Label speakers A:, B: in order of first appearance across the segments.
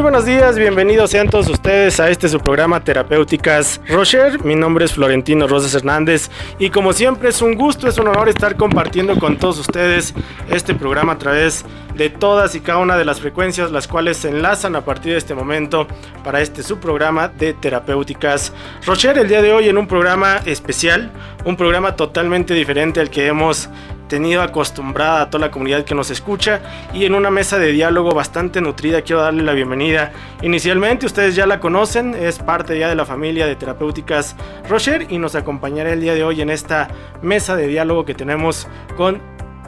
A: Muy buenos días, bienvenidos sean todos ustedes a este su programa Terapéuticas Rocher. Mi nombre es Florentino Rosas Hernández y como siempre es un gusto, es un honor estar compartiendo con todos ustedes este programa a través de todas y cada una de las frecuencias las cuales se enlazan a partir de este momento para este su programa de Terapéuticas Rocher. El día de hoy en un programa especial, un programa totalmente diferente al que hemos tenido acostumbrada a toda la comunidad que nos escucha y en una mesa de diálogo bastante nutrida quiero darle la bienvenida. Inicialmente ustedes ya la conocen, es parte ya de la familia de terapéuticas Rocher y nos acompañará el día de hoy en esta mesa de diálogo que tenemos con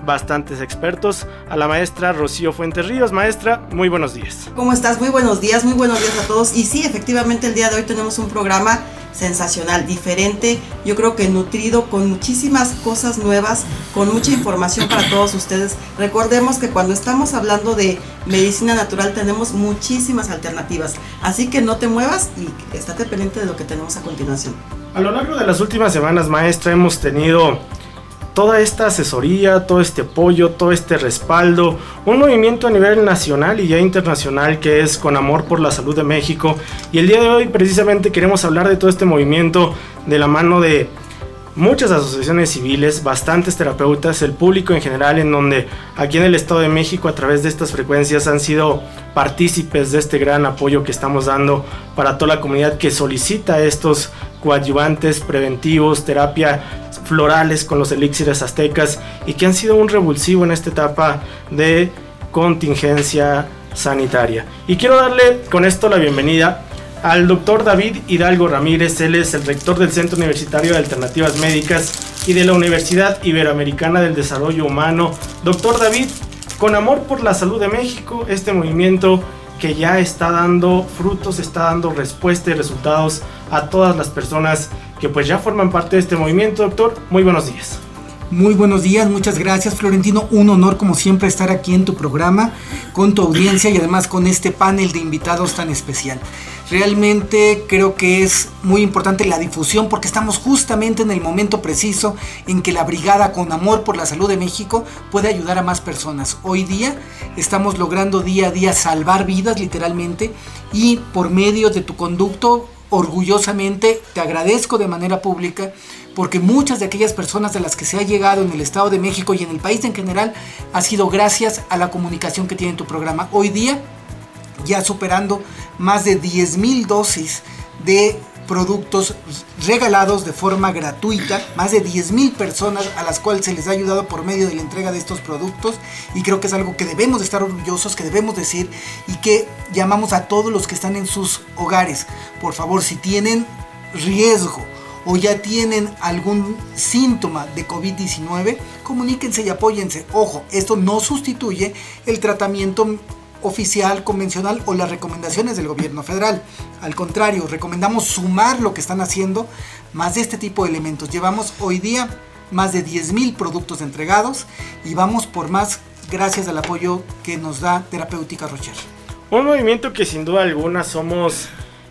A: bastantes expertos, a la maestra Rocío Fuentes Ríos. Maestra, muy buenos días.
B: ¿Cómo estás? Muy buenos días, muy buenos días a todos. Y sí, efectivamente el día de hoy tenemos un programa sensacional, diferente, yo creo que nutrido con muchísimas cosas nuevas, con mucha información para todos ustedes. Recordemos que cuando estamos hablando de medicina natural tenemos muchísimas alternativas, así que no te muevas y estate pendiente de lo que tenemos a continuación.
A: A lo largo de las últimas semanas, maestra, hemos tenido toda esta asesoría, todo este apoyo, todo este respaldo, un movimiento a nivel nacional y ya internacional que es Con Amor por la Salud de México. Y el día de hoy precisamente queremos hablar de todo este movimiento de la mano de muchas asociaciones civiles, bastantes terapeutas, el público en general, en donde aquí en el Estado de México a través de estas frecuencias han sido partícipes de este gran apoyo que estamos dando para toda la comunidad que solicita estos coadyuvantes preventivos, terapia florales con los elixires aztecas y que han sido un revulsivo en esta etapa de contingencia sanitaria. Y quiero darle con esto la bienvenida al doctor David Hidalgo Ramírez, él es el rector del Centro Universitario de Alternativas Médicas y de la Universidad Iberoamericana del Desarrollo Humano. Doctor David, con amor por la salud de México, este movimiento que ya está dando frutos, está dando respuesta y resultados a todas las personas que pues ya forman parte de este movimiento, doctor. Muy buenos días.
C: Muy buenos días, muchas gracias Florentino. Un honor como siempre estar aquí en tu programa, con tu audiencia y además con este panel de invitados tan especial. Realmente creo que es muy importante la difusión porque estamos justamente en el momento preciso en que la Brigada con Amor por la Salud de México puede ayudar a más personas. Hoy día estamos logrando día a día salvar vidas literalmente y por medio de tu conducto orgullosamente te agradezco de manera pública porque muchas de aquellas personas de las que se ha llegado en el Estado de México y en el país en general ha sido gracias a la comunicación que tiene tu programa. Hoy día ya superando más de 10 mil dosis de productos regalados de forma gratuita, más de 10 mil personas a las cuales se les ha ayudado por medio de la entrega de estos productos y creo que es algo que debemos de estar orgullosos, que debemos decir y que llamamos a todos los que están en sus hogares, por favor, si tienen riesgo o ya tienen algún síntoma de COVID-19, comuníquense y apóyense. Ojo, esto no sustituye el tratamiento oficial, convencional o las recomendaciones del gobierno federal. Al contrario, recomendamos sumar lo que están haciendo más de este tipo de elementos. Llevamos hoy día más de 10.000 productos entregados y vamos por más gracias al apoyo que nos da Terapéutica Rocher.
A: Un movimiento que sin duda alguna somos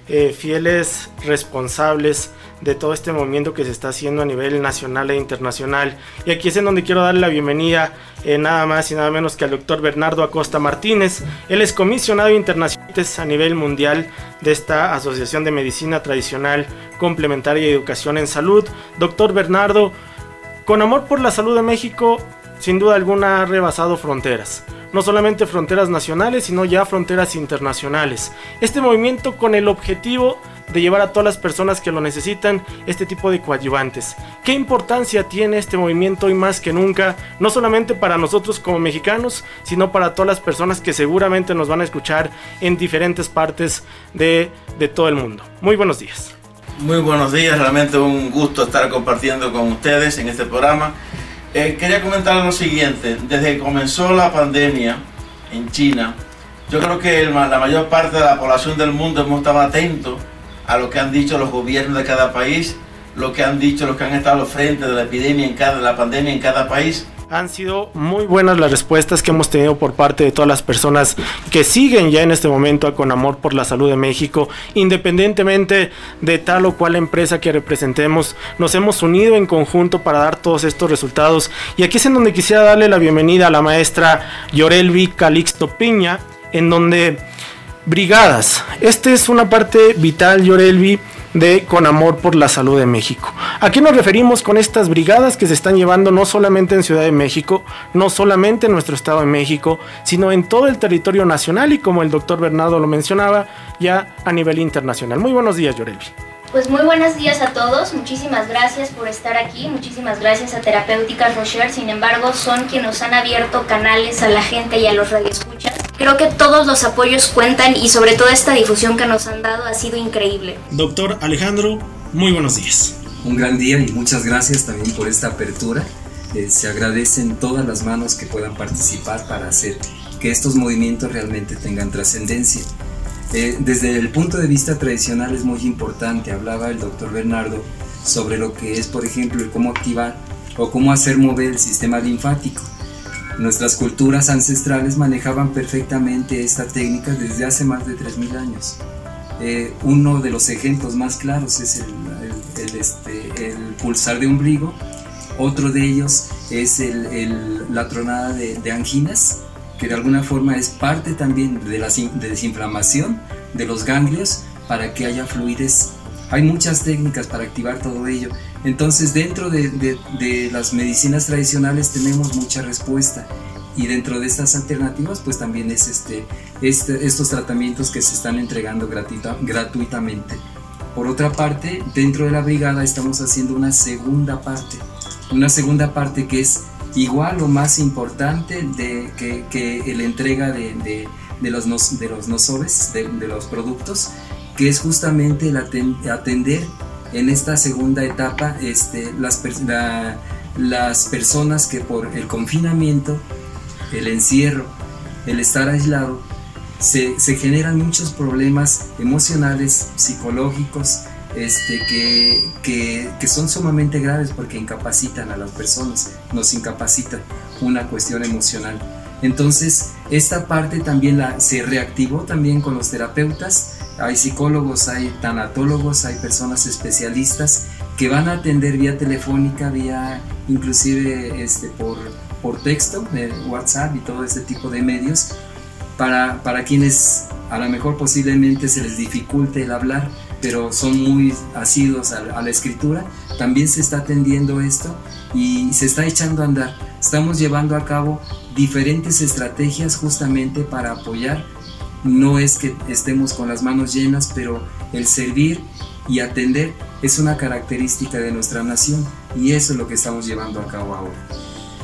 A: eh, fieles responsables de todo este movimiento que se está haciendo a nivel nacional e internacional. Y aquí es en donde quiero darle la bienvenida eh, nada más y nada menos que al doctor Bernardo Acosta Martínez. Él es comisionado internacional a nivel mundial de esta Asociación de Medicina Tradicional Complementaria y Educación en Salud. Doctor Bernardo, con amor por la salud de México, sin duda alguna ha rebasado fronteras no solamente fronteras nacionales, sino ya fronteras internacionales. Este movimiento con el objetivo de llevar a todas las personas que lo necesitan este tipo de coadyuvantes. ¿Qué importancia tiene este movimiento hoy más que nunca, no solamente para nosotros como mexicanos, sino para todas las personas que seguramente nos van a escuchar en diferentes partes de, de todo el mundo? Muy buenos días.
D: Muy buenos días, realmente un gusto estar compartiendo con ustedes en este programa. Eh, quería comentar lo siguiente, desde que comenzó la pandemia en China, yo creo que la mayor parte de la población del mundo hemos estado atentos a lo que han dicho los gobiernos de cada país, lo que han dicho los que han estado al frente de la epidemia en cada, la pandemia en cada país.
A: Han sido muy buenas las respuestas que hemos tenido por parte de todas las personas que siguen ya en este momento con amor por la salud de México, independientemente de tal o cual empresa que representemos, nos hemos unido en conjunto para dar todos estos resultados. Y aquí es en donde quisiera darle la bienvenida a la maestra Yorelvi Calixto Piña, en donde Brigadas. Esta es una parte vital, Yorelvi, de Con Amor por la Salud de México. ¿A qué nos referimos con estas brigadas que se están llevando no solamente en Ciudad de México, no solamente en nuestro Estado de México, sino en todo el territorio nacional y como el doctor Bernardo lo mencionaba, ya a nivel internacional? Muy buenos días, Yorelvi.
E: Pues muy buenos días a todos, muchísimas gracias por estar aquí, muchísimas gracias a Terapéuticas Rocher, sin embargo son quienes nos han abierto canales a la gente y a los radioescuchas. Creo que todos los apoyos cuentan y sobre todo esta difusión que nos han dado ha sido increíble.
A: Doctor Alejandro, muy buenos días.
F: Un gran día y muchas gracias también por esta apertura. Eh, se agradecen todas las manos que puedan participar para hacer que estos movimientos realmente tengan trascendencia. Eh, desde el punto de vista tradicional es muy importante, hablaba el doctor Bernardo sobre lo que es, por ejemplo, el cómo activar o cómo hacer mover el sistema linfático. Nuestras culturas ancestrales manejaban perfectamente esta técnica desde hace más de 3.000 años. Eh, uno de los ejemplos más claros es el, este, el, pulsar de ombligo, otro de ellos es la tronada de anginas, que de alguna forma es parte también de la desinflamación de los ganglios para que haya fluidez. Hay muchas técnicas para activar todo ello. Entonces dentro de, las medicinas tradicionales tenemos mucha respuesta y dentro de estas alternativas pues también es este, este estos tratamientos que se están entregando gratuitamente. Por otra parte, dentro de la brigada estamos haciendo una segunda parte, una segunda parte que es igual o más importante de, que, la entrega de, de, los, de los de, de, los productos, que es justamente el atender en esta segunda etapa este, las, las personas que por el confinamiento, el encierro, el estar aislado, se, se generan muchos problemas emocionales, psicológicos, este, que, que, que, son sumamente graves porque incapacitan a las personas, nos incapacitan una cuestión emocional. Entonces, esta parte también la, se reactivó también con los terapeutas, hay psicólogos, hay tanatólogos, hay personas especialistas que van a atender vía telefónica, vía inclusive este, por, por texto, WhatsApp y todo este tipo de medios, para, para quienes a lo mejor posiblemente se les dificulte el hablar, pero son muy asidos a, la escritura, también se está atendiendo esto y se está echando a andar. Estamos llevando a cabo diferentes estrategias justamente para apoyar. No es que estemos con las manos llenas, pero el servir y atender es una característica de nuestra nación y eso es lo que estamos llevando a cabo ahora.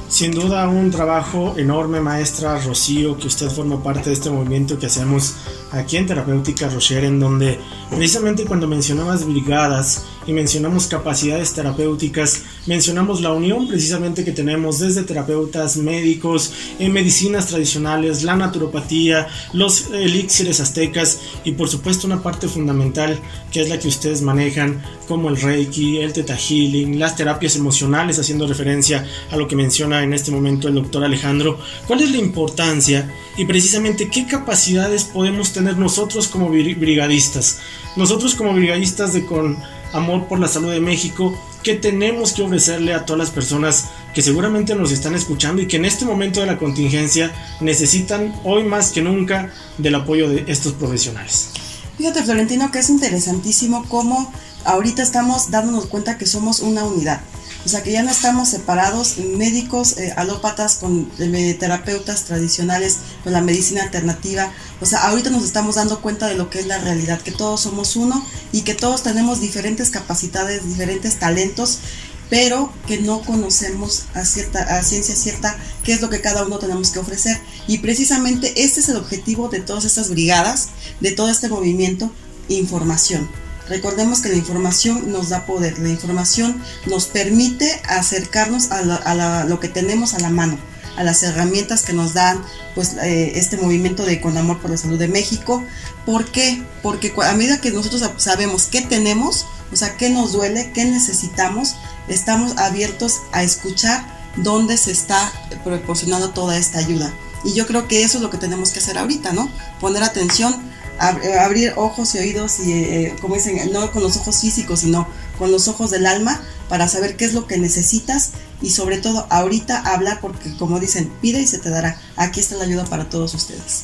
A: Sin duda un trabajo enorme, maestra Rocío, que usted forma parte de este movimiento que hacemos aquí en Terapéutica Rocher, en donde precisamente cuando mencionabas brigadas y mencionamos capacidades terapéuticas, mencionamos la unión precisamente que tenemos desde terapeutas médicos, en medicinas tradicionales, la naturopatía, los elixires aztecas y por supuesto una parte fundamental que es la que ustedes manejan como el reiki, el teta healing, las terapias emocionales, haciendo referencia a lo que menciona en este momento el doctor Alejandro. ¿Cuál es la importancia y precisamente qué capacidades podemos tener nosotros como brigadistas? Nosotros como brigadistas de con amor por la salud de México, ¿qué tenemos que ofrecerle a todas las personas que seguramente nos están escuchando y que en este momento de la contingencia necesitan hoy más que nunca del apoyo de estos profesionales?
B: Fíjate Florentino que es interesantísimo cómo ahorita estamos dándonos cuenta que somos una unidad. O sea que ya no estamos separados, médicos, eh, alópatas con eh, terapeutas tradicionales, con la medicina alternativa. O sea, ahorita nos estamos dando cuenta de lo que es la realidad, que todos somos uno y que todos tenemos diferentes capacidades, diferentes talentos, pero que no conocemos a, cierta, a ciencia cierta qué es lo que cada uno tenemos que ofrecer. Y precisamente este es el objetivo de todas estas brigadas, de todo este movimiento, información Recordemos que la información nos da poder, la información nos permite acercarnos a, lo que tenemos a la mano, a las herramientas que nos dan pues, eh, este movimiento de Con Amor por la Salud de México. ¿Por qué? Porque a medida que nosotros sabemos qué tenemos, o sea, qué nos duele, qué necesitamos, estamos abiertos a escuchar dónde se está proporcionando toda esta ayuda. Y yo creo que eso es lo que tenemos que hacer ahorita, ¿no? Poner atención eh, abrir ojos y oídos y eh, como dicen no con los ojos físicos sino con los ojos del alma para saber qué es lo que necesitas y sobre todo ahorita hablar porque como dicen pide y se te dará. Aquí está la ayuda para todos ustedes.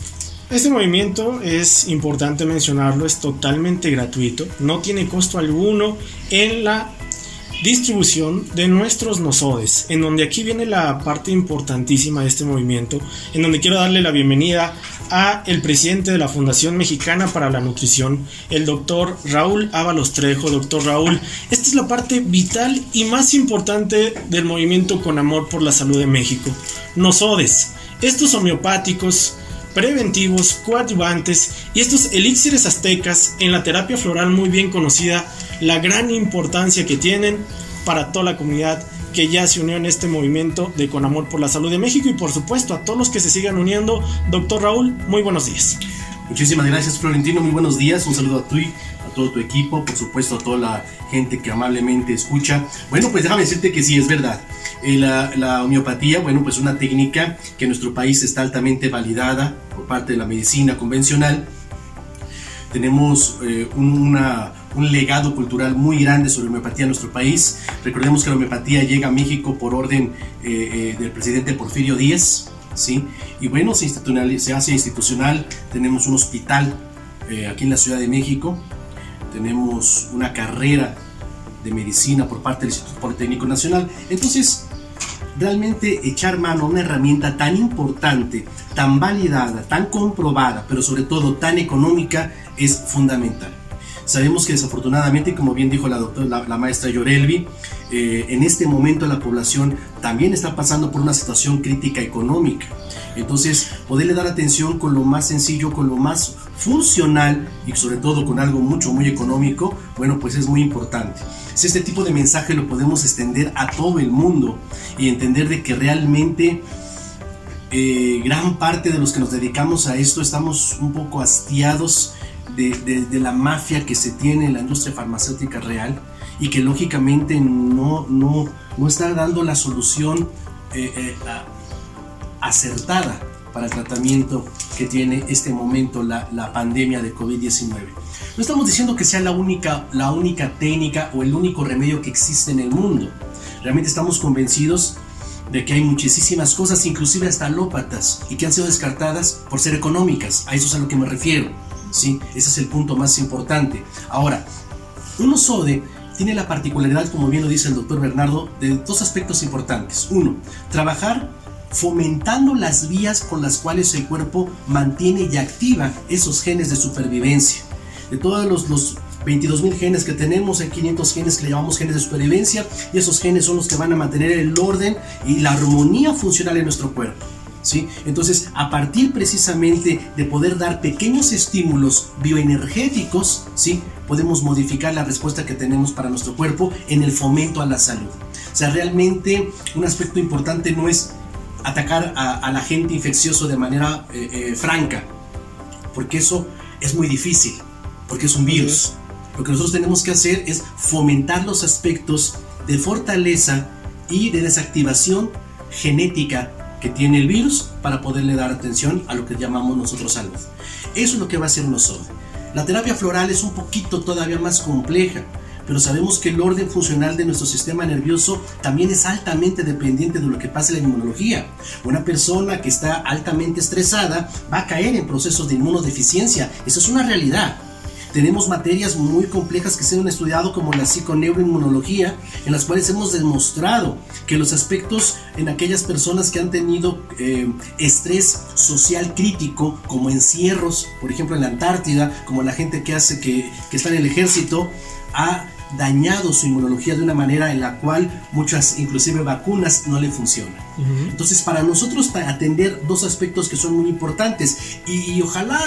A: Este movimiento es importante mencionarlo, es totalmente gratuito, no tiene costo alguno en la distribución de nuestros nosodes, en donde aquí viene la parte importantísima de este movimiento, en donde quiero darle la bienvenida a el presidente de la Fundación Mexicana para la Nutrición, el doctor Raúl Ábalos Trejo. Doctor Raúl, esta es la parte vital y más importante del movimiento con amor por la salud de México. Nosodes, estos homeopáticos, preventivos, coadyuvantes y estos elixires aztecas en la terapia floral muy bien conocida, la gran importancia que tienen para toda la comunidad que ya se unió en este movimiento de Con Amor por la Salud de México y por supuesto a todos los que se sigan uniendo. Doctor Raúl, muy buenos días.
G: Muchísimas gracias Florentino, muy buenos días, un saludo a ti, a todo tu equipo, por supuesto a toda la gente que amablemente escucha. Bueno, pues déjame decirte que sí, es verdad. Eh, la, homeopatía, bueno, pues una técnica que en nuestro país está altamente validada por parte de la medicina convencional. Tenemos eh, una, un legado cultural muy grande sobre homeopatía en nuestro país. Recordemos que la homeopatía llega a México por orden eh, del presidente Porfirio Díaz, ¿sí? Y bueno, se, se hace institucional. Tenemos un hospital aquí en la Ciudad de México. Tenemos una carrera de medicina por parte del Instituto Politécnico Nacional. Entonces, realmente echar mano a una herramienta tan importante, tan validada, tan comprobada, pero sobre todo tan económica, es fundamental. Sabemos que desafortunadamente, como bien dijo la, doctora, la, maestra Yorelvi, eh, en este momento la población también está pasando por una situación crítica económica. Entonces, poderle dar atención con lo más sencillo, con lo más funcional y sobre todo con algo mucho, muy económico, bueno, pues es muy importante. Si este tipo de mensaje lo podemos extender a todo el mundo y entender de que realmente eh, gran parte de los que nos dedicamos a esto estamos un poco hastiados de, la mafia que se tiene en la industria farmacéutica real y que lógicamente no, no, no está dando la solución eh, eh, acertada para el tratamiento que tiene este momento la, la pandemia de COVID-19. No estamos diciendo que sea la única, la única técnica o el único remedio que existe en el mundo. Realmente estamos convencidos de que hay muchísimas cosas, inclusive hasta alópatas, y que han sido descartadas por ser económicas. A eso es a lo que me refiero. ¿Sí? Ese es el punto más importante. Ahora, un OSODE tiene la particularidad, como bien lo dice el doctor Bernardo, de dos aspectos importantes. Uno, trabajar fomentando las vías con las cuales el cuerpo mantiene y activa esos genes de supervivencia de todos los, los 22.000 genes que tenemos, hay 500 genes que llamamos genes de supervivencia y esos genes son los que van a mantener el orden y la armonía funcional en nuestro cuerpo. ¿Sí? Entonces, a partir precisamente de poder dar pequeños estímulos bioenergéticos, ¿sí? podemos modificar la respuesta que tenemos para nuestro cuerpo en el fomento a la salud. O sea, realmente un aspecto importante no es atacar a, al agente infeccioso de manera eh, eh, franca, porque eso es muy difícil porque es un virus. Lo que nosotros tenemos que hacer es fomentar los aspectos de fortaleza y de desactivación genética que tiene el virus para poderle dar atención a lo que llamamos nosotros salud. Eso es lo que va a hacer nosotros. La terapia floral es un poquito todavía más compleja pero sabemos que el orden funcional de nuestro sistema nervioso también es altamente dependiente de lo que pasa en la inmunología. Una persona que está altamente estresada va a caer en procesos de inmunodeficiencia. Eso es una realidad. Tenemos materias muy complejas que se han estudiado como la psiconeuroinmunología, en las cuales hemos demostrado que los aspectos en aquellas personas que han tenido eh, estrés social crítico, como encierros, por ejemplo en la Antártida, como la gente que hace que, que está en el ejército, ha dañado su inmunología de una manera en la cual muchas, inclusive vacunas, no le funcionan. Entonces, para nosotros atender dos aspectos que son muy importantes y, ojalá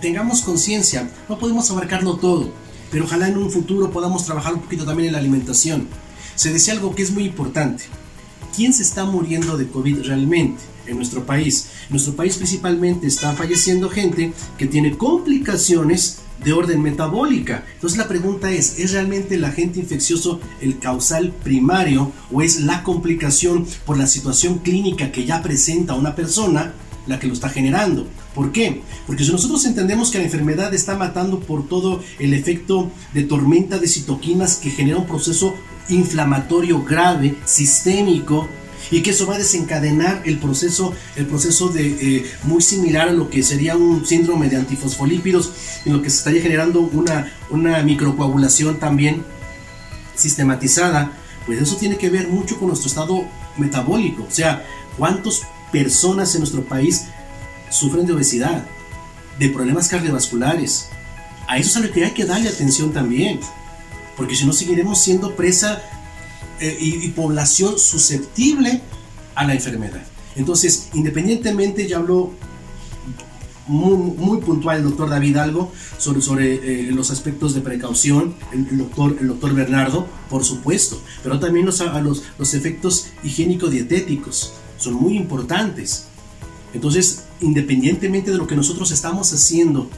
G: tengamos conciencia, no podemos abarcarlo todo, pero ojalá en un futuro podamos trabajar un poquito también en la alimentación. Se decía algo que es muy importante. ¿Quién se está muriendo de COVID realmente en nuestro país? En nuestro país principalmente está falleciendo gente que tiene complicaciones de orden metabólica. Entonces la pregunta es, ¿es realmente el agente infeccioso el causal primario o es la complicación por la situación clínica que ya presenta una persona la que lo está generando? ¿Por qué? Porque si nosotros entendemos que la enfermedad está matando por todo el efecto de tormenta de citoquinas que genera un proceso inflamatorio grave, sistémico, y que eso va a desencadenar el proceso, el proceso de eh, muy similar a lo que sería un síndrome de antifosfolípidos, en lo que se estaría generando una, una microcoagulación también sistematizada, pues eso tiene que ver mucho con nuestro estado metabólico, o sea, cuántas personas en nuestro país sufren de obesidad, de problemas cardiovasculares. A eso es a que hay que darle atención también, porque si no seguiremos siendo presa eh, y, población susceptible a la enfermedad. Entonces, independientemente, ya habló muy, puntual el doctor David algo sobre, sobre eh, los aspectos de precaución, el, doctor, el doctor Bernardo, por supuesto, pero también los, los, los efectos higiénico-dietéticos son muy importantes. Entonces, independientemente de lo que nosotros estamos haciendo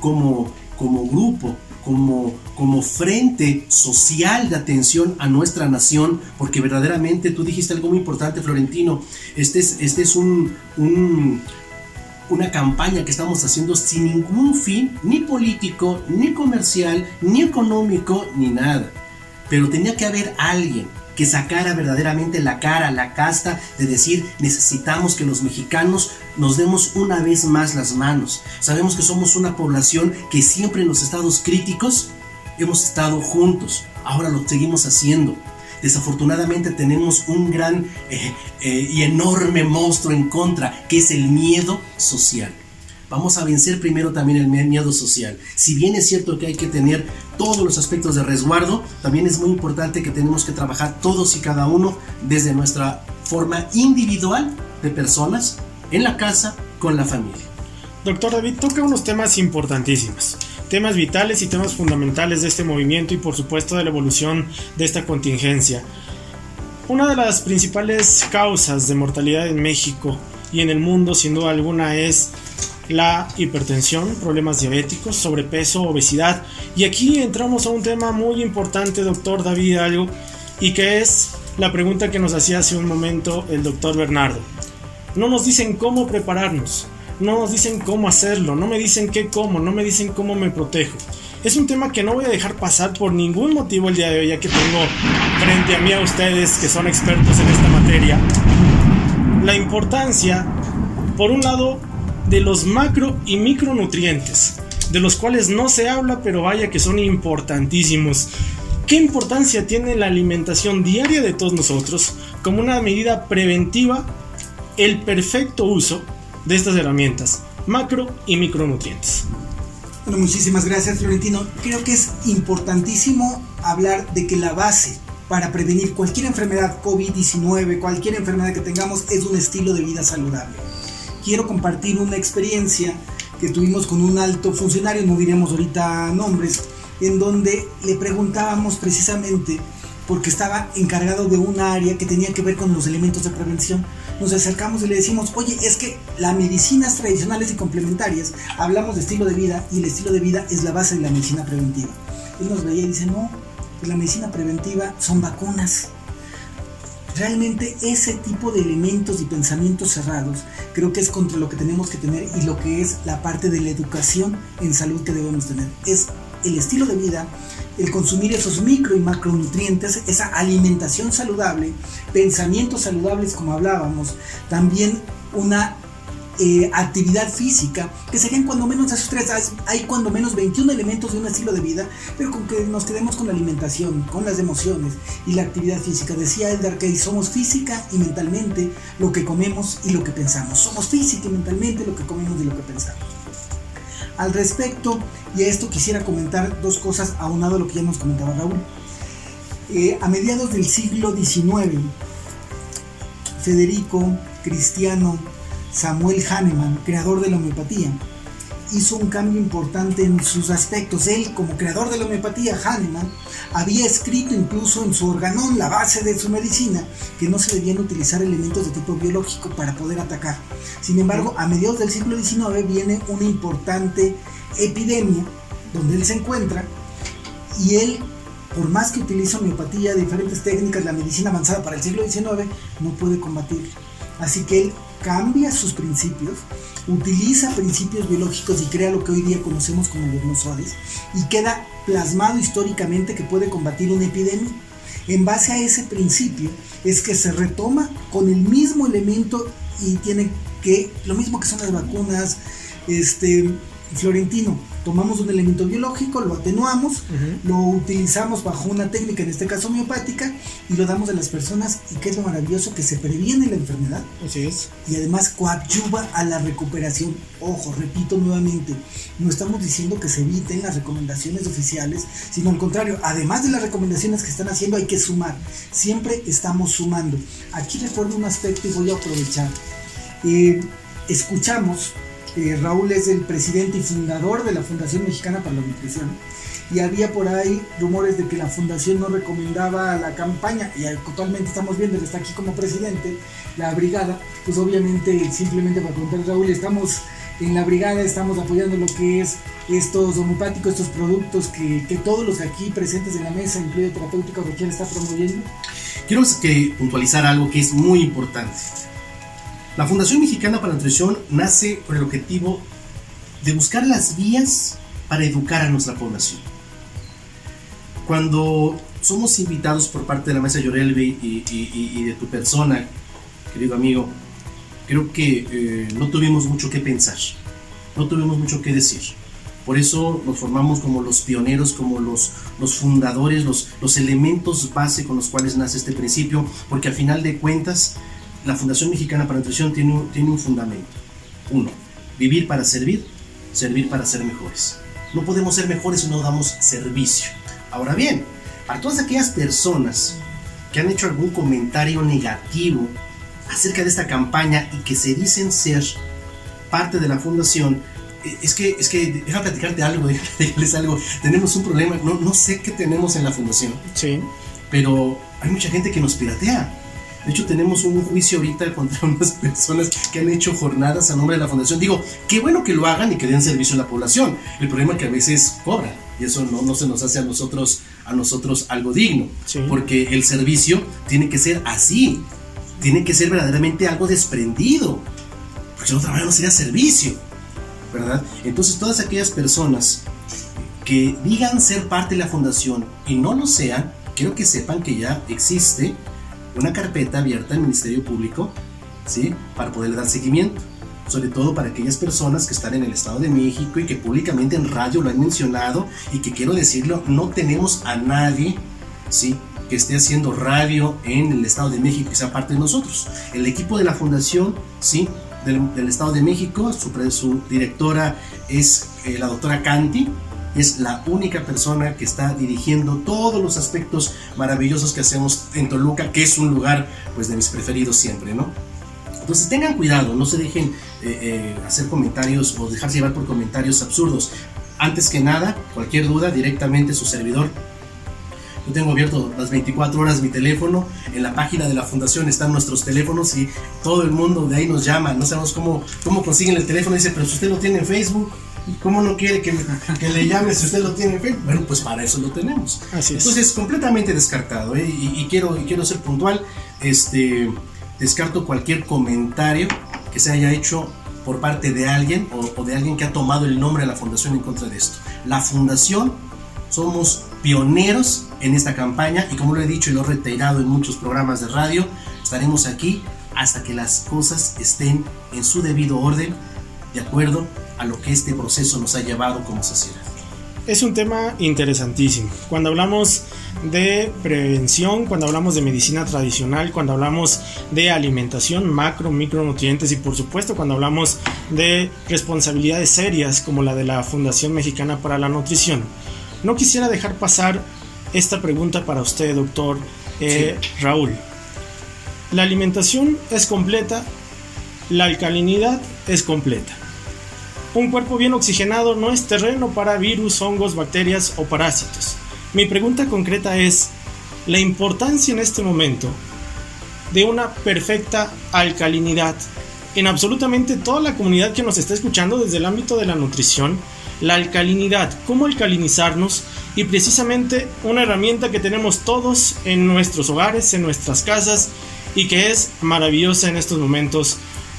G: como, como grupo, como, como frente social de atención a nuestra nación, porque verdaderamente tú dijiste algo muy importante, Florentino, este es, este es un, una campaña que estamos haciendo sin ningún fin, ni político, ni comercial, ni económico, ni nada. Pero tenía que haber alguien que sacara verdaderamente la cara, la casta de decir necesitamos que los mexicanos nos demos una vez más las manos. Sabemos que somos una población que siempre en los estados críticos hemos estado juntos. Ahora lo seguimos haciendo. Desafortunadamente tenemos un gran eh, eh, y enorme monstruo en contra, que es el miedo social. Vamos a vencer primero también el miedo social. Si bien es cierto que hay que tener todos los aspectos de resguardo, también es muy importante que tenemos que trabajar todos y cada uno desde nuestra forma individual de personas en la casa con la familia.
A: Doctor David, toca unos temas importantísimos, temas vitales y temas fundamentales de este movimiento y por supuesto de la evolución de esta contingencia. Una de las principales causas de mortalidad en México y en el mundo, sin duda alguna, es la hipertensión, problemas diabéticos, sobrepeso, obesidad. Y aquí entramos a un tema muy importante, doctor David, algo, y que es la pregunta que nos hacía hace un momento el doctor Bernardo. No nos dicen cómo prepararnos, no nos dicen cómo hacerlo, no me dicen qué como, no me dicen cómo me protejo. Es un tema que no voy a dejar pasar por ningún motivo el día de hoy, ya que tengo frente a mí a ustedes que son expertos en esta materia. La importancia, por un lado, de los macro y micronutrientes, de los cuales no se habla, pero vaya que son importantísimos. ¿Qué importancia tiene la alimentación diaria de todos nosotros como una medida preventiva? El perfecto uso de estas herramientas, macro y micronutrientes.
C: Bueno, muchísimas gracias Florentino. Creo que es importantísimo hablar de que la base para prevenir cualquier enfermedad COVID-19, cualquier enfermedad que tengamos, es un estilo de vida saludable quiero compartir una experiencia que tuvimos con un alto funcionario, no diremos ahorita nombres, en donde le preguntábamos precisamente porque estaba encargado de un área que tenía que ver con los elementos de prevención. Nos acercamos y le decimos, oye, es que las medicinas tradicionales y complementarias, hablamos de estilo de vida y el estilo de vida es la base de la medicina preventiva. Él nos veía y dice, no, pues la medicina preventiva son vacunas. Realmente ese tipo de elementos y pensamientos cerrados creo que es contra lo que tenemos que tener y lo que es la parte de la educación en salud que debemos tener. Es el estilo de vida, el consumir esos micro y macronutrientes, esa alimentación saludable, pensamientos saludables como hablábamos, también una eh, actividad física, que serían cuando menos esos tres, hay cuando menos 21 elementos de un estilo de vida, pero con que nos quedemos con la alimentación, con las emociones y la actividad física. Decía Eldar que somos física y mentalmente lo que comemos y lo que pensamos. Somos física y mentalmente lo que comemos y lo que pensamos. Al respecto, y a esto quisiera comentar dos cosas aunado a lo que ya nos comentaba Raúl. Eh, a mediados del siglo XIX, Federico Cristiano Samuel Hahnemann, creador de la homeopatía, hizo un cambio importante en sus aspectos. Él, como creador de la homeopatía, Hahnemann, había escrito incluso en su organón, la base de su medicina, que no se debían utilizar elementos de tipo biológico para poder atacar. Sin embargo, a mediados del siglo XIX viene una importante epidemia donde él se encuentra y él, por más que utiliza homeopatía, diferentes técnicas, la medicina avanzada para el siglo XIX, no puede combatirlo. Así que él cambia sus principios, utiliza principios biológicos y crea lo que hoy día conocemos como los nosodes y queda plasmado históricamente que puede combatir una epidemia. En base a ese principio es que se retoma con el mismo elemento y tiene que, lo mismo que son las vacunas, este, Florentino, tomamos un elemento biológico, lo atenuamos, lo utilizamos bajo una técnica, en este caso homeopática, y lo damos a las personas, y que es lo maravilloso, que se previene la enfermedad.
A: Así es.
C: Y además coadyuva a la recuperación. Ojo, repito nuevamente, no estamos diciendo que se eviten las recomendaciones oficiales, sino al contrario, además de las recomendaciones que están haciendo, hay que sumar. Siempre estamos sumando. Aquí recuerdo un aspecto y voy a aprovechar. Eh, escuchamos Raúl es el presidente y fundador de la Fundación Mexicana para la Nutrición. Y había por ahí rumores de que la fundación no recomendaba la campaña, y actualmente estamos viendo que está aquí como presidente, la brigada, pues obviamente, simplemente para contar Raúl, estamos en la brigada, estamos apoyando lo que es estos homeopáticos, estos productos que, todos los aquí presentes en la mesa, incluido Terapéutica Rochelle, está promoviendo.
G: Quiero que puntualizar algo que es muy importante. La Fundación Mexicana para la Nutrición nace con el objetivo de buscar las vías para educar a nuestra población. Cuando somos invitados por parte de la mesa Yorelvi y, de tu persona, querido amigo, creo que eh, no tuvimos mucho que pensar, no tuvimos mucho que decir. Por eso nos formamos como los pioneros, como los, fundadores, los, los elementos base con los cuales nace este principio, porque al final de cuentas la Fundación Mexicana para la Nutrición tiene un, tiene un fundamento. Uno, vivir para servir, servir para ser mejores. No podemos ser mejores si no damos servicio. Ahora bien, a todas aquellas personas que han hecho algún comentario negativo acerca de esta campaña y que se dicen ser parte de la fundación, eh, es que, es que, déjame platicarte algo, déjales algo. Tenemos un problema, no, no sé qué tenemos en la fundación.
A: Sí.
G: Pero hay mucha gente que nos piratea. De hecho, tenemos un juicio ahorita contra unas personas que han hecho jornadas a nombre de la fundación. Digo, qué bueno que lo hagan y que den servicio a la población. El problema es que a veces cobran y eso no, no se nos hace a nosotros, a nosotros algo digno. Porque el servicio tiene que ser así. Tiene que ser verdaderamente algo desprendido. Porque de otra manera no sería servicio. ¿Verdad? Entonces, todas aquellas personas que digan ser parte de la fundación y no lo sean, quiero que sepan que ya existe una carpeta abierta al Ministerio Público, ¿sí? Para poder dar seguimiento. Sobre todo para aquellas personas que están en el Estado de México y que públicamente en radio lo han mencionado y que quiero decirlo, no tenemos a nadie, ¿sí? Que esté haciendo radio en el Estado de México y sea parte de nosotros. El equipo de la Fundación, ¿sí? Del, Estado de México, su, directora es eh, la doctora Canti, es la única persona que está dirigiendo todos los aspectos maravillosos que hacemos en Toluca, que es un lugar pues de mis preferidos siempre, ¿no? Entonces tengan cuidado, no se dejen eh, eh, hacer comentarios o dejarse llevar por comentarios absurdos. Antes que nada, cualquier duda, directamente su servidor. Yo tengo abierto las 24 horas mi teléfono. En la página de la fundación están nuestros teléfonos y todo el mundo de ahí nos llama. No sabemos cómo, cómo consiguen el teléfono. Dice, pero si usted lo tiene en Facebook, ¿Cómo no quiere que, que, le llame si usted lo tiene en Facebook? Bueno, pues para eso lo tenemos.
A: Así es.
G: Entonces, completamente descartado. ¿eh? Y, quiero, quiero ser puntual. Este, descarto cualquier comentario que se haya hecho por parte de alguien o, de alguien que ha tomado el nombre de la fundación en contra de esto. La fundación somos pioneros en esta campaña y como lo he dicho y lo he reiterado en muchos programas de radio, estaremos aquí hasta que las cosas estén en su debido orden, de acuerdo a lo que este proceso nos ha llevado como sociedad.
A: Es un tema interesantísimo. Cuando hablamos de prevención, cuando hablamos de medicina tradicional, cuando hablamos de alimentación, macro, micronutrientes y por supuesto cuando hablamos de responsabilidades serias como la de la Fundación Mexicana para la Nutrición, no quisiera dejar pasar esta pregunta para usted, doctor eh, Raúl. La alimentación es completa, la alcalinidad es completa. Un cuerpo bien oxigenado no es terreno para virus, hongos, bacterias o parásitos. Mi pregunta concreta es, la importancia en este momento de una perfecta alcalinidad en absolutamente toda la comunidad que nos está escuchando desde el ámbito de la nutrición, la alcalinidad, cómo alcalinizarnos y precisamente una herramienta que tenemos todos en nuestros hogares, en nuestras casas y que es maravillosa en estos momentos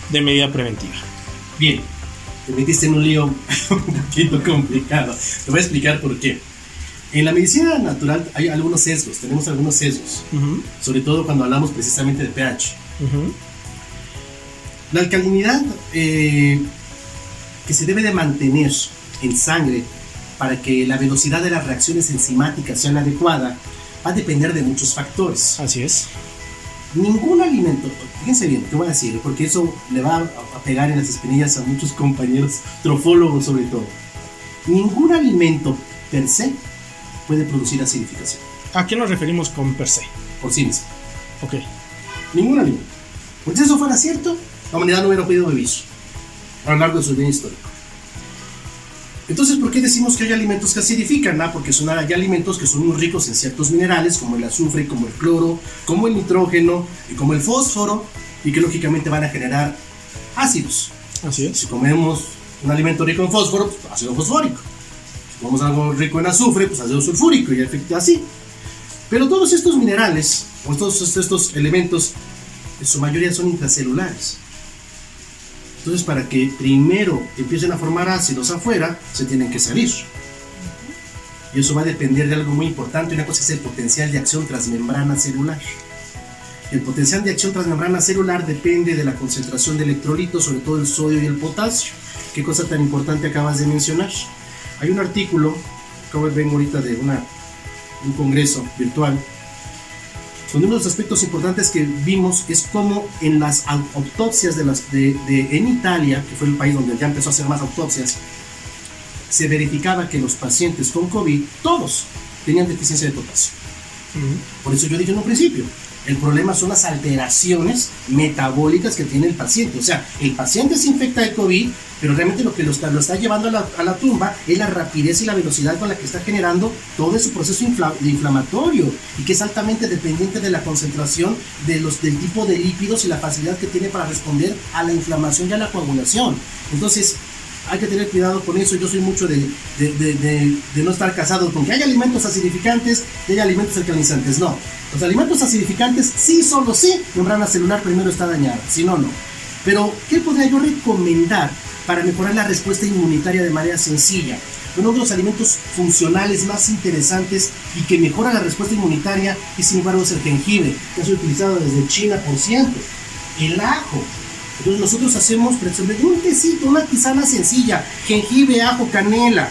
A: de medida preventiva.
G: Bien, te metiste en un lío un poquito complicado. Te voy a explicar por qué. En la medicina natural hay algunos sesgos, tenemos algunos sesgos,
A: Ujú,
G: sobre todo cuando hablamos precisamente de pH.
A: ujú.
G: La alcalinidad eh, que se debe de mantener en sangre para que la velocidad de las reacciones enzimáticas sea la adecuada va a depender de muchos factores.
A: Así es.
G: Ningún alimento, fíjense bien, te voy a decir, porque eso le va a pegar en las espinillas a muchos compañeros trofólogos sobre todo. Ningún alimento per se puede producir acidificación
A: ¿A qué nos referimos con per se?
G: por sí mismo.
A: Ok.
G: Ningún alimento. Pues si eso fuera cierto, la humanidad no hubiera podido vivir a lo largo de su vida histórico. Entonces, ¿por qué decimos que hay alimentos que acidifican? Ah, porque son hay alimentos que son muy ricos en ciertos minerales, como el azufre, como el cloro, como el nitrógeno y como el fósforo, y que lógicamente van a generar ácidos.
A: Así es.
G: Si comemos un alimento rico en fósforo, pues ácido fosfórico. Si comemos algo rico en azufre, pues ácido sulfúrico, y así. Pero todos estos minerales, o todos estos elementos, en su mayoría son intracelulares. Entonces, para que primero empiecen a formar ácidos afuera, se tienen que salir. Y eso va a depender de algo muy importante. Una cosa es el potencial de acción transmembrana celular. El potencial de acción transmembrana celular depende de la concentración de electrolitos, sobre todo el sodio y el potasio. Qué cosa tan importante acabas de mencionar. Hay un artículo, acabo de ver ahorita de una, un congreso virtual, uno de los aspectos importantes que vimos es cómo en las au- autopsias de las, de, de- en Italia, que fue el país donde ya empezó a hacer más autopsias, se verificaba que los pacientes con COVID, todos tenían deficiencia de potasio. Por eso yo dije en un principio, el problema son las alteraciones metabólicas que tiene el paciente. O sea, el paciente se infecta de COVID, pero realmente lo que lo está, llevando a la, tumba es la rapidez y la velocidad con la que está generando todo su proceso inflamatorio y que es altamente dependiente de la concentración de los, del tipo de lípidos y la facilidad que tiene para responder a la inflamación y a la coagulación. Entonces, hay que tener cuidado con eso. Yo soy mucho de, de, de- de- no estar casado con que hay alimentos acidificantes y hay alimentos alcalinizantes. No. Los alimentos acidificantes, sí, solo sí, membrana celular primero está dañada. Si no, no. Pero, ¿qué podría yo recomendar para mejorar la respuesta inmunitaria de manera sencilla? Uno de los alimentos funcionales más interesantes y que mejora la respuesta inmunitaria y sin embargo es el jengibre, que ha sido utilizado desde China por siempre. El ajo, entonces nosotros hacemos, ejemplo, un tecito, una tisana sencilla, jengibre, ajo, canela.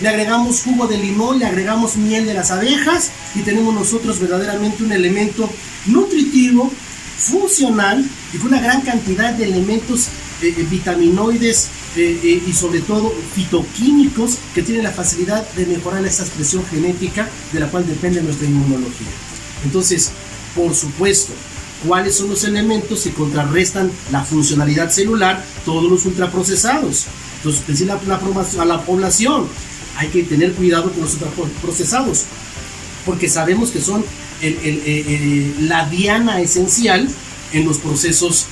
G: Le agregamos jugo de limón, le agregamos miel de las abejas y tenemos nosotros verdaderamente un elemento nutritivo, funcional y con una gran cantidad de elementos eh, eh, vitaminoides eh, y sobre todo fitoquímicos que tienen la facilidad de mejorar esa expresión genética de la cual depende nuestra inmunología. Entonces, por supuesto, cuáles son los elementos que contrarrestan la funcionalidad celular, todos los ultraprocesados. Entonces, decirle a la, a la población, hay que tener cuidado con los ultraprocesados, porque sabemos que son el- el- la diana esencial en los procesos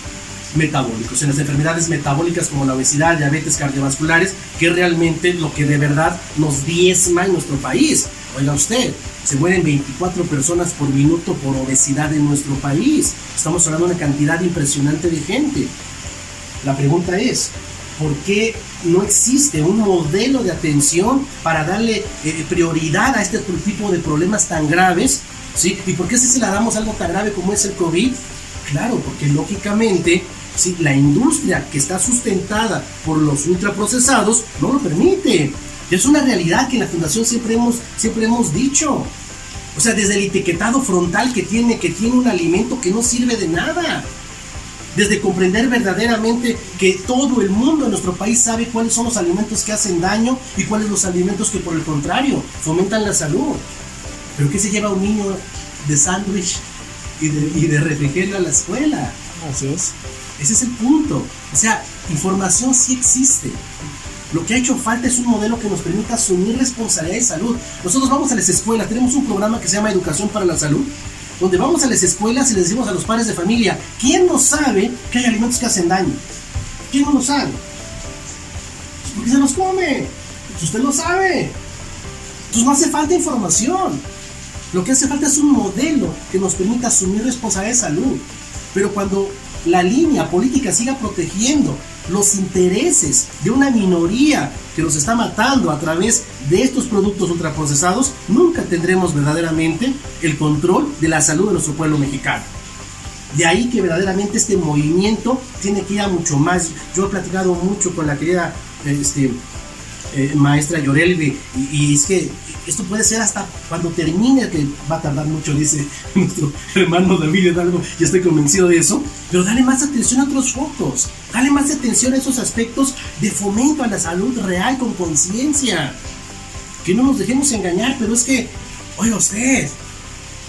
G: metabólicos, en las enfermedades metabólicas como la obesidad, diabetes cardiovasculares, que es realmente lo que de verdad nos diezma en nuestro país. Oiga usted, se mueren 24 personas por minuto por obesidad en nuestro país. Estamos hablando de una cantidad impresionante de gente. La pregunta es, ¿por qué no existe un modelo de atención para darle eh, prioridad a este tipo de problemas tan graves? ¿sí? ¿Y por qué si se la damos algo tan grave como es el COVID? Claro, porque lógicamente ¿sí? la industria que está sustentada por los ultraprocesados no lo permite. Es una realidad que en la fundación siempre hemos, siempre hemos dicho. O sea, desde el etiquetado frontal que tiene, que tiene un alimento que no sirve de nada desde comprender verdaderamente que todo el mundo en nuestro país sabe cuáles son los alimentos que hacen daño y cuáles los alimentos que por el contrario fomentan la salud. Pero ¿qué se lleva un niño de sándwich y de, y de refrigerio a la escuela?
A: Así es.
G: Ese es el punto. O sea, información sí existe. Lo que ha hecho falta es un modelo que nos permita asumir responsabilidad de salud. Nosotros vamos a las escuelas, tenemos un programa que se llama Educación para la Salud, donde vamos a las escuelas y les decimos a los padres de familia, ¿quién no sabe que hay alimentos que hacen daño? ¿Quién no lo sabe? Pues porque se los come. Pues usted lo sabe. Entonces no hace falta información. Lo que hace falta es un modelo que nos permita asumir responsabilidad de salud. Pero cuando la línea política siga protegiendo los intereses de una minoría que nos está matando a través de estos productos ultraprocesados, nunca tendremos verdaderamente el control de la salud de nuestro pueblo mexicano. De ahí que verdaderamente este movimiento tiene que ir a mucho más. Yo he platicado mucho con la querida este, eh, maestra Yorelvi y, y, es que esto puede ser hasta cuando termine, que va a tardar mucho, dice nuestro hermano David Hidalgo, y estoy convencido de eso, pero dale más atención a otros focos, dale más atención a esos aspectos de fomento a la salud real con conciencia, que no nos dejemos engañar, pero es que, oiga usted,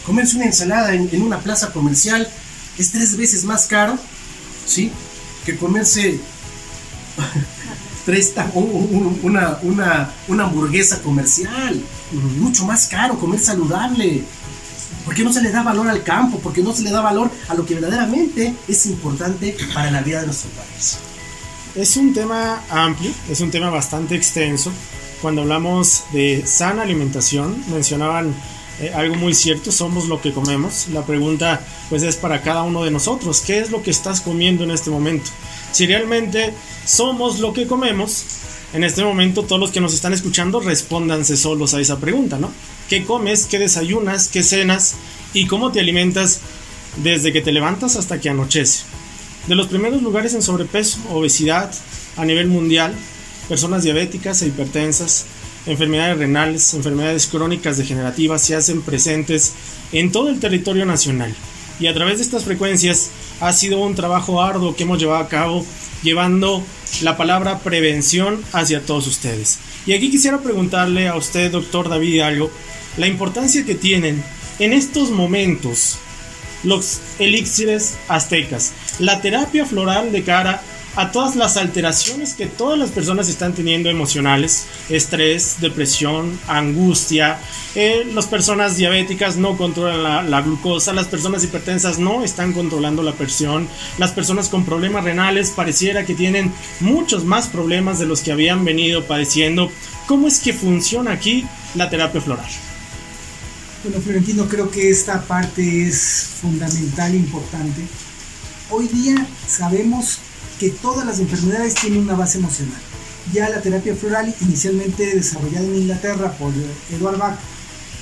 G: comerse una ensalada en, en una plaza comercial es tres veces más caro, ¿sí? Que comerse presta una, una, una hamburguesa comercial, mucho más caro, comer saludable. porque no se le da valor al campo? porque no se le da valor a lo que verdaderamente es importante para la vida de nuestro país?
A: Es un tema amplio, es un tema bastante extenso. Cuando hablamos de sana alimentación, mencionaban eh, algo muy cierto, somos lo que comemos. La pregunta pues es para cada uno de nosotros, ¿qué es lo que estás comiendo en este momento? Si realmente somos lo que comemos, en este momento todos los que nos están escuchando respóndanse solos a esa pregunta, ¿no? ¿Qué comes? ¿Qué desayunas? ¿Qué cenas? ¿Y cómo te alimentas desde que te levantas hasta que anochece? De los primeros lugares en sobrepeso, obesidad a nivel mundial, personas diabéticas e hipertensas, enfermedades renales, enfermedades crónicas degenerativas se hacen presentes en todo el territorio nacional. Y a través de estas frecuencias ha sido un trabajo arduo que hemos llevado a cabo llevando la palabra prevención hacia todos ustedes. Y aquí quisiera preguntarle a usted, doctor David algo, la importancia que tienen en estos momentos los elixires aztecas, la terapia floral de cara a todas las alteraciones que todas las personas están teniendo emocionales, estrés, depresión, angustia. Eh, las personas diabéticas no controlan la, la, glucosa, las personas hipertensas no están controlando la presión, las personas con problemas renales pareciera que tienen muchos más problemas de los que habían venido padeciendo. ¿Cómo es que funciona aquí la terapia floral?
C: Bueno, Florentino, creo que esta parte es fundamental importante. Hoy día sabemos que todas las enfermedades tienen una base emocional. Ya la terapia floral, inicialmente desarrollada en Inglaterra por Edward Bach,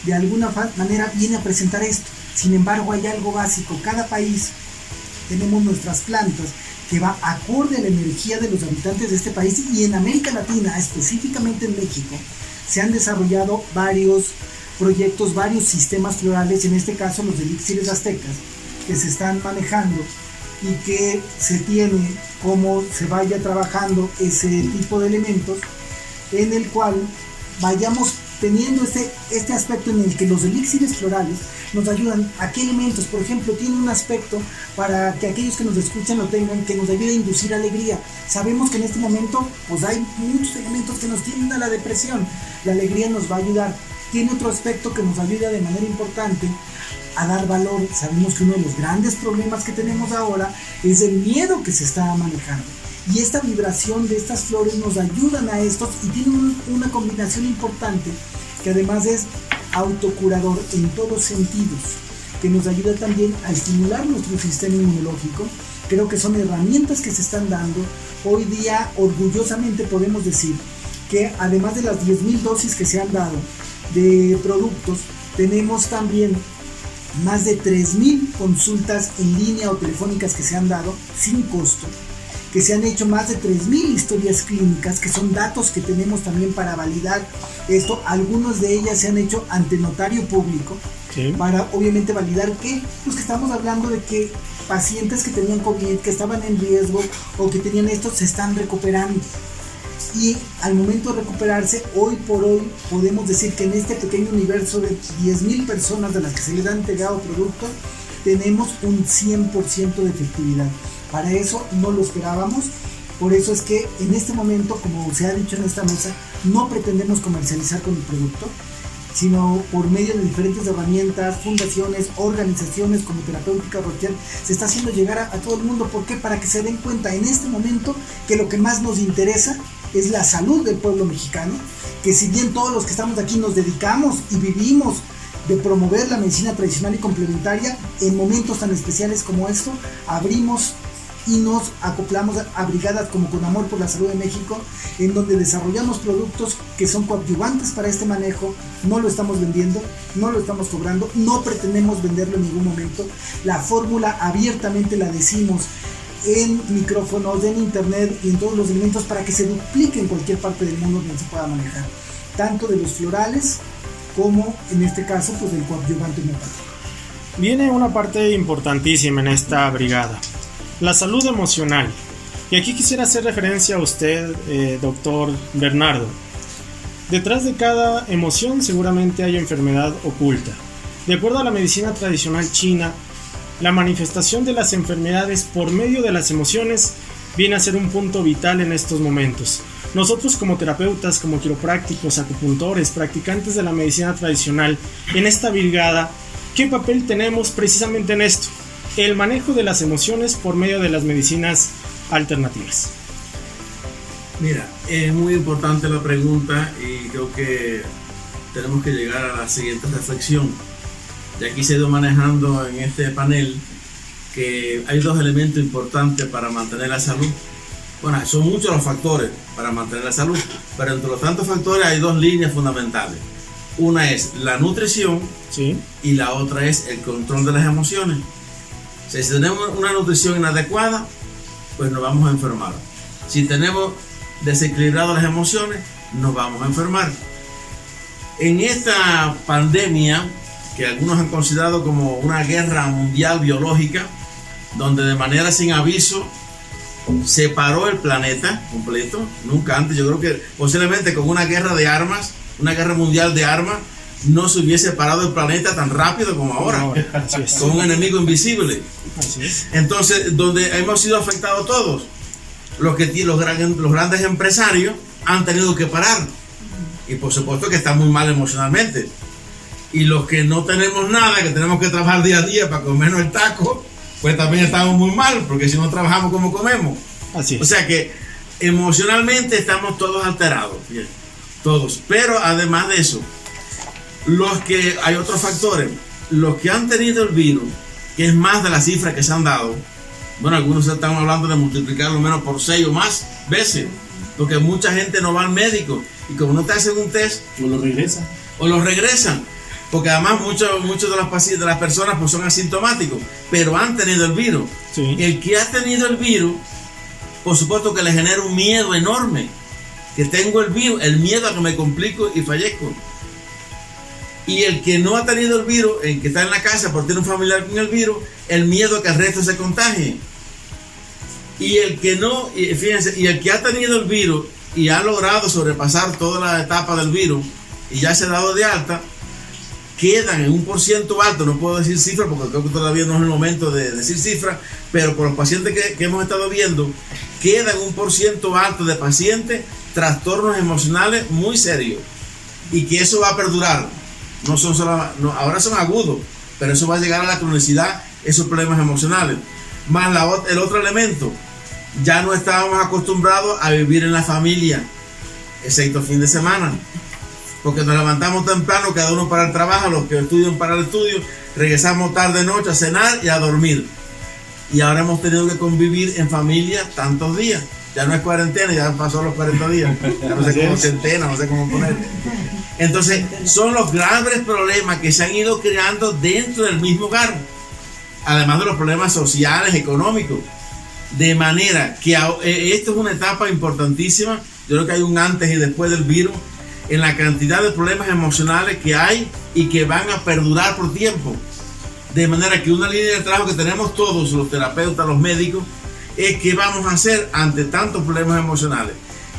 C: de alguna manera viene a presentar esto. Sin embargo, hay algo básico. Cada país tenemos nuestras plantas que va acorde a la energía de los habitantes de este país y en América Latina, específicamente en México, se han desarrollado varios proyectos, varios sistemas florales, en este caso los elixires aztecas, que se están manejando y que se tiene cómo se vaya trabajando ese tipo de elementos en el cual vayamos teniendo este, este aspecto en el que los elixires florales nos ayudan a qué elementos, por ejemplo, tiene un aspecto para que aquellos que nos escuchan lo tengan, que nos ayude a inducir alegría. Sabemos que en este momento pues hay muchos elementos que nos tienden a la depresión. La alegría nos va a ayudar. Tiene otro aspecto que nos ayuda de manera importante a dar valor. Sabemos que uno de los grandes problemas que tenemos ahora es el miedo que se está manejando. Y esta vibración de estas flores nos ayudan a estos y tienen una combinación importante que además es autocurador en todos sentidos, que nos ayuda también a estimular nuestro sistema inmunológico. Creo que son herramientas que se están dando. Hoy día orgullosamente podemos decir que además de las 10.000 dosis que se han dado de productos, tenemos también más de 3.000 consultas en línea o telefónicas que se han dado sin costo, que se han hecho más de 3.000 historias clínicas, que son datos que tenemos también para validar esto. Algunos de ellas se han hecho ante notario público, sí. para obviamente validar que, pues que estamos hablando de que pacientes que tenían COVID, que estaban en riesgo o que tenían esto, se están recuperando y al momento de recuperarse, hoy por hoy podemos decir que en este pequeño universo de 10.000 personas de las que se les han entregado productos, tenemos un 100% de efectividad. Para eso no lo esperábamos, por eso es que en este momento, como se ha dicho en esta mesa, no pretendemos comercializar con el producto, sino por medio de diferentes herramientas, fundaciones, organizaciones como Terapéutica Rocher, se está haciendo llegar a, a, todo el mundo. ¿Por qué? Para que se den cuenta en este momento que lo que más nos interesa es la salud del pueblo mexicano, que si bien todos los que estamos aquí nos dedicamos y vivimos de promover la medicina tradicional y complementaria, en momentos tan especiales como esto, abrimos y nos acoplamos a brigadas como Con Amor por la Salud de México, en donde desarrollamos productos que son coadyuvantes para este manejo, no lo estamos vendiendo, no lo estamos cobrando, no pretendemos venderlo en ningún momento, la fórmula abiertamente la decimos en micrófonos, en internet y en todos los elementos para que se duplique en cualquier parte del mundo donde se pueda manejar, tanto de los florales como en este caso pues del coadyuvante homeopático.
A: Viene una parte importantísima en esta brigada, la salud emocional. Y aquí quisiera hacer referencia a usted, eh, doctor Bernardo. Detrás de cada emoción seguramente hay enfermedad oculta. De acuerdo a la medicina tradicional china, la manifestación de las enfermedades por medio de las emociones viene a ser un punto vital en estos momentos. Nosotros como terapeutas, como quiroprácticos, acupuntores, practicantes de la medicina tradicional, en esta brigada, ¿qué papel tenemos precisamente en esto? El manejo de las emociones por medio de las medicinas alternativas.
D: Mira, es muy importante la pregunta y creo que tenemos que llegar a la siguiente reflexión ya aquí se ha ido manejando en este panel que hay dos elementos importantes para mantener la salud. Bueno, son muchos los factores para mantener la salud, pero entre los tantos factores hay dos líneas fundamentales. Una es la nutrición
A: ¿Sí?
D: y la otra es el control de las emociones. O sea, si tenemos una nutrición inadecuada, pues nos vamos a enfermar. Si tenemos desequilibradas las emociones, nos vamos a enfermar. En esta pandemia que algunos han considerado como una guerra mundial biológica, donde de manera sin aviso se paró el planeta completo, nunca antes, yo creo que posiblemente con una guerra de armas, una guerra mundial de armas, no se hubiese parado el planeta tan rápido como ahora, con un enemigo invisible. Entonces, donde hemos sido afectados todos, los, que, los, los grandes empresarios han tenido que parar. Y por supuesto que están muy mal emocionalmente y los que no tenemos nada, que tenemos que trabajar día a día para comernos el taco, pues también estamos muy mal, porque si no trabajamos como comemos.
A: Así
D: O sea que emocionalmente estamos todos alterados, todos. Pero además de eso, los que hay otros factores, los que han tenido el virus, que es más de las cifras que se han dado, bueno, algunos están hablando de multiplicarlo menos por seis o más veces, porque mucha gente no va al médico y como no te hacen un test,
G: o lo regresan.
D: O lo regresan porque además muchos muchos de las de las personas pues son asintomáticos, pero han tenido el virus. El que ha tenido el virus, por supuesto que le genera un miedo enorme, que tengo el virus, el miedo a que me complico y fallezco. Y el que no ha tenido el virus, el que está en la casa por tener un familiar con el virus, el miedo a que el resto se contagie. Y el que no, fíjense, y el que ha tenido el virus y ha logrado sobrepasar toda la etapa del virus y ya se ha dado de alta, quedan en un por ciento alto, no puedo decir cifra porque creo que todavía no es el momento de decir cifra, pero por los pacientes que, hemos estado viendo, quedan un por ciento alto de pacientes trastornos emocionales muy serios y que eso va a perdurar. No son solo, ahora son agudos, pero eso va a llegar a la cronicidad, esos problemas emocionales. Más la, el otro elemento, ya no estábamos acostumbrados a vivir en la familia, excepto fin de semana porque nos levantamos temprano, cada uno para el trabajo, los que estudian para el estudio, regresamos tarde noche a cenar y a dormir. Y ahora hemos tenido que convivir en familia tantos días. Ya no es cuarentena, ya pasó los 40 días. Ya no sé cómo centena, no sé cómo poner. Entonces, son los grandes problemas que se han ido creando dentro del mismo hogar. Además de los problemas sociales, económicos. De manera que eh, esto es una etapa importantísima. Yo creo que hay un antes y después del virus en la cantidad de problemas emocionales que hay y que van a perdurar por tiempo. De manera que una línea de trabajo que tenemos todos, los terapeutas, los médicos, es qué vamos a hacer ante tantos problemas emocionales.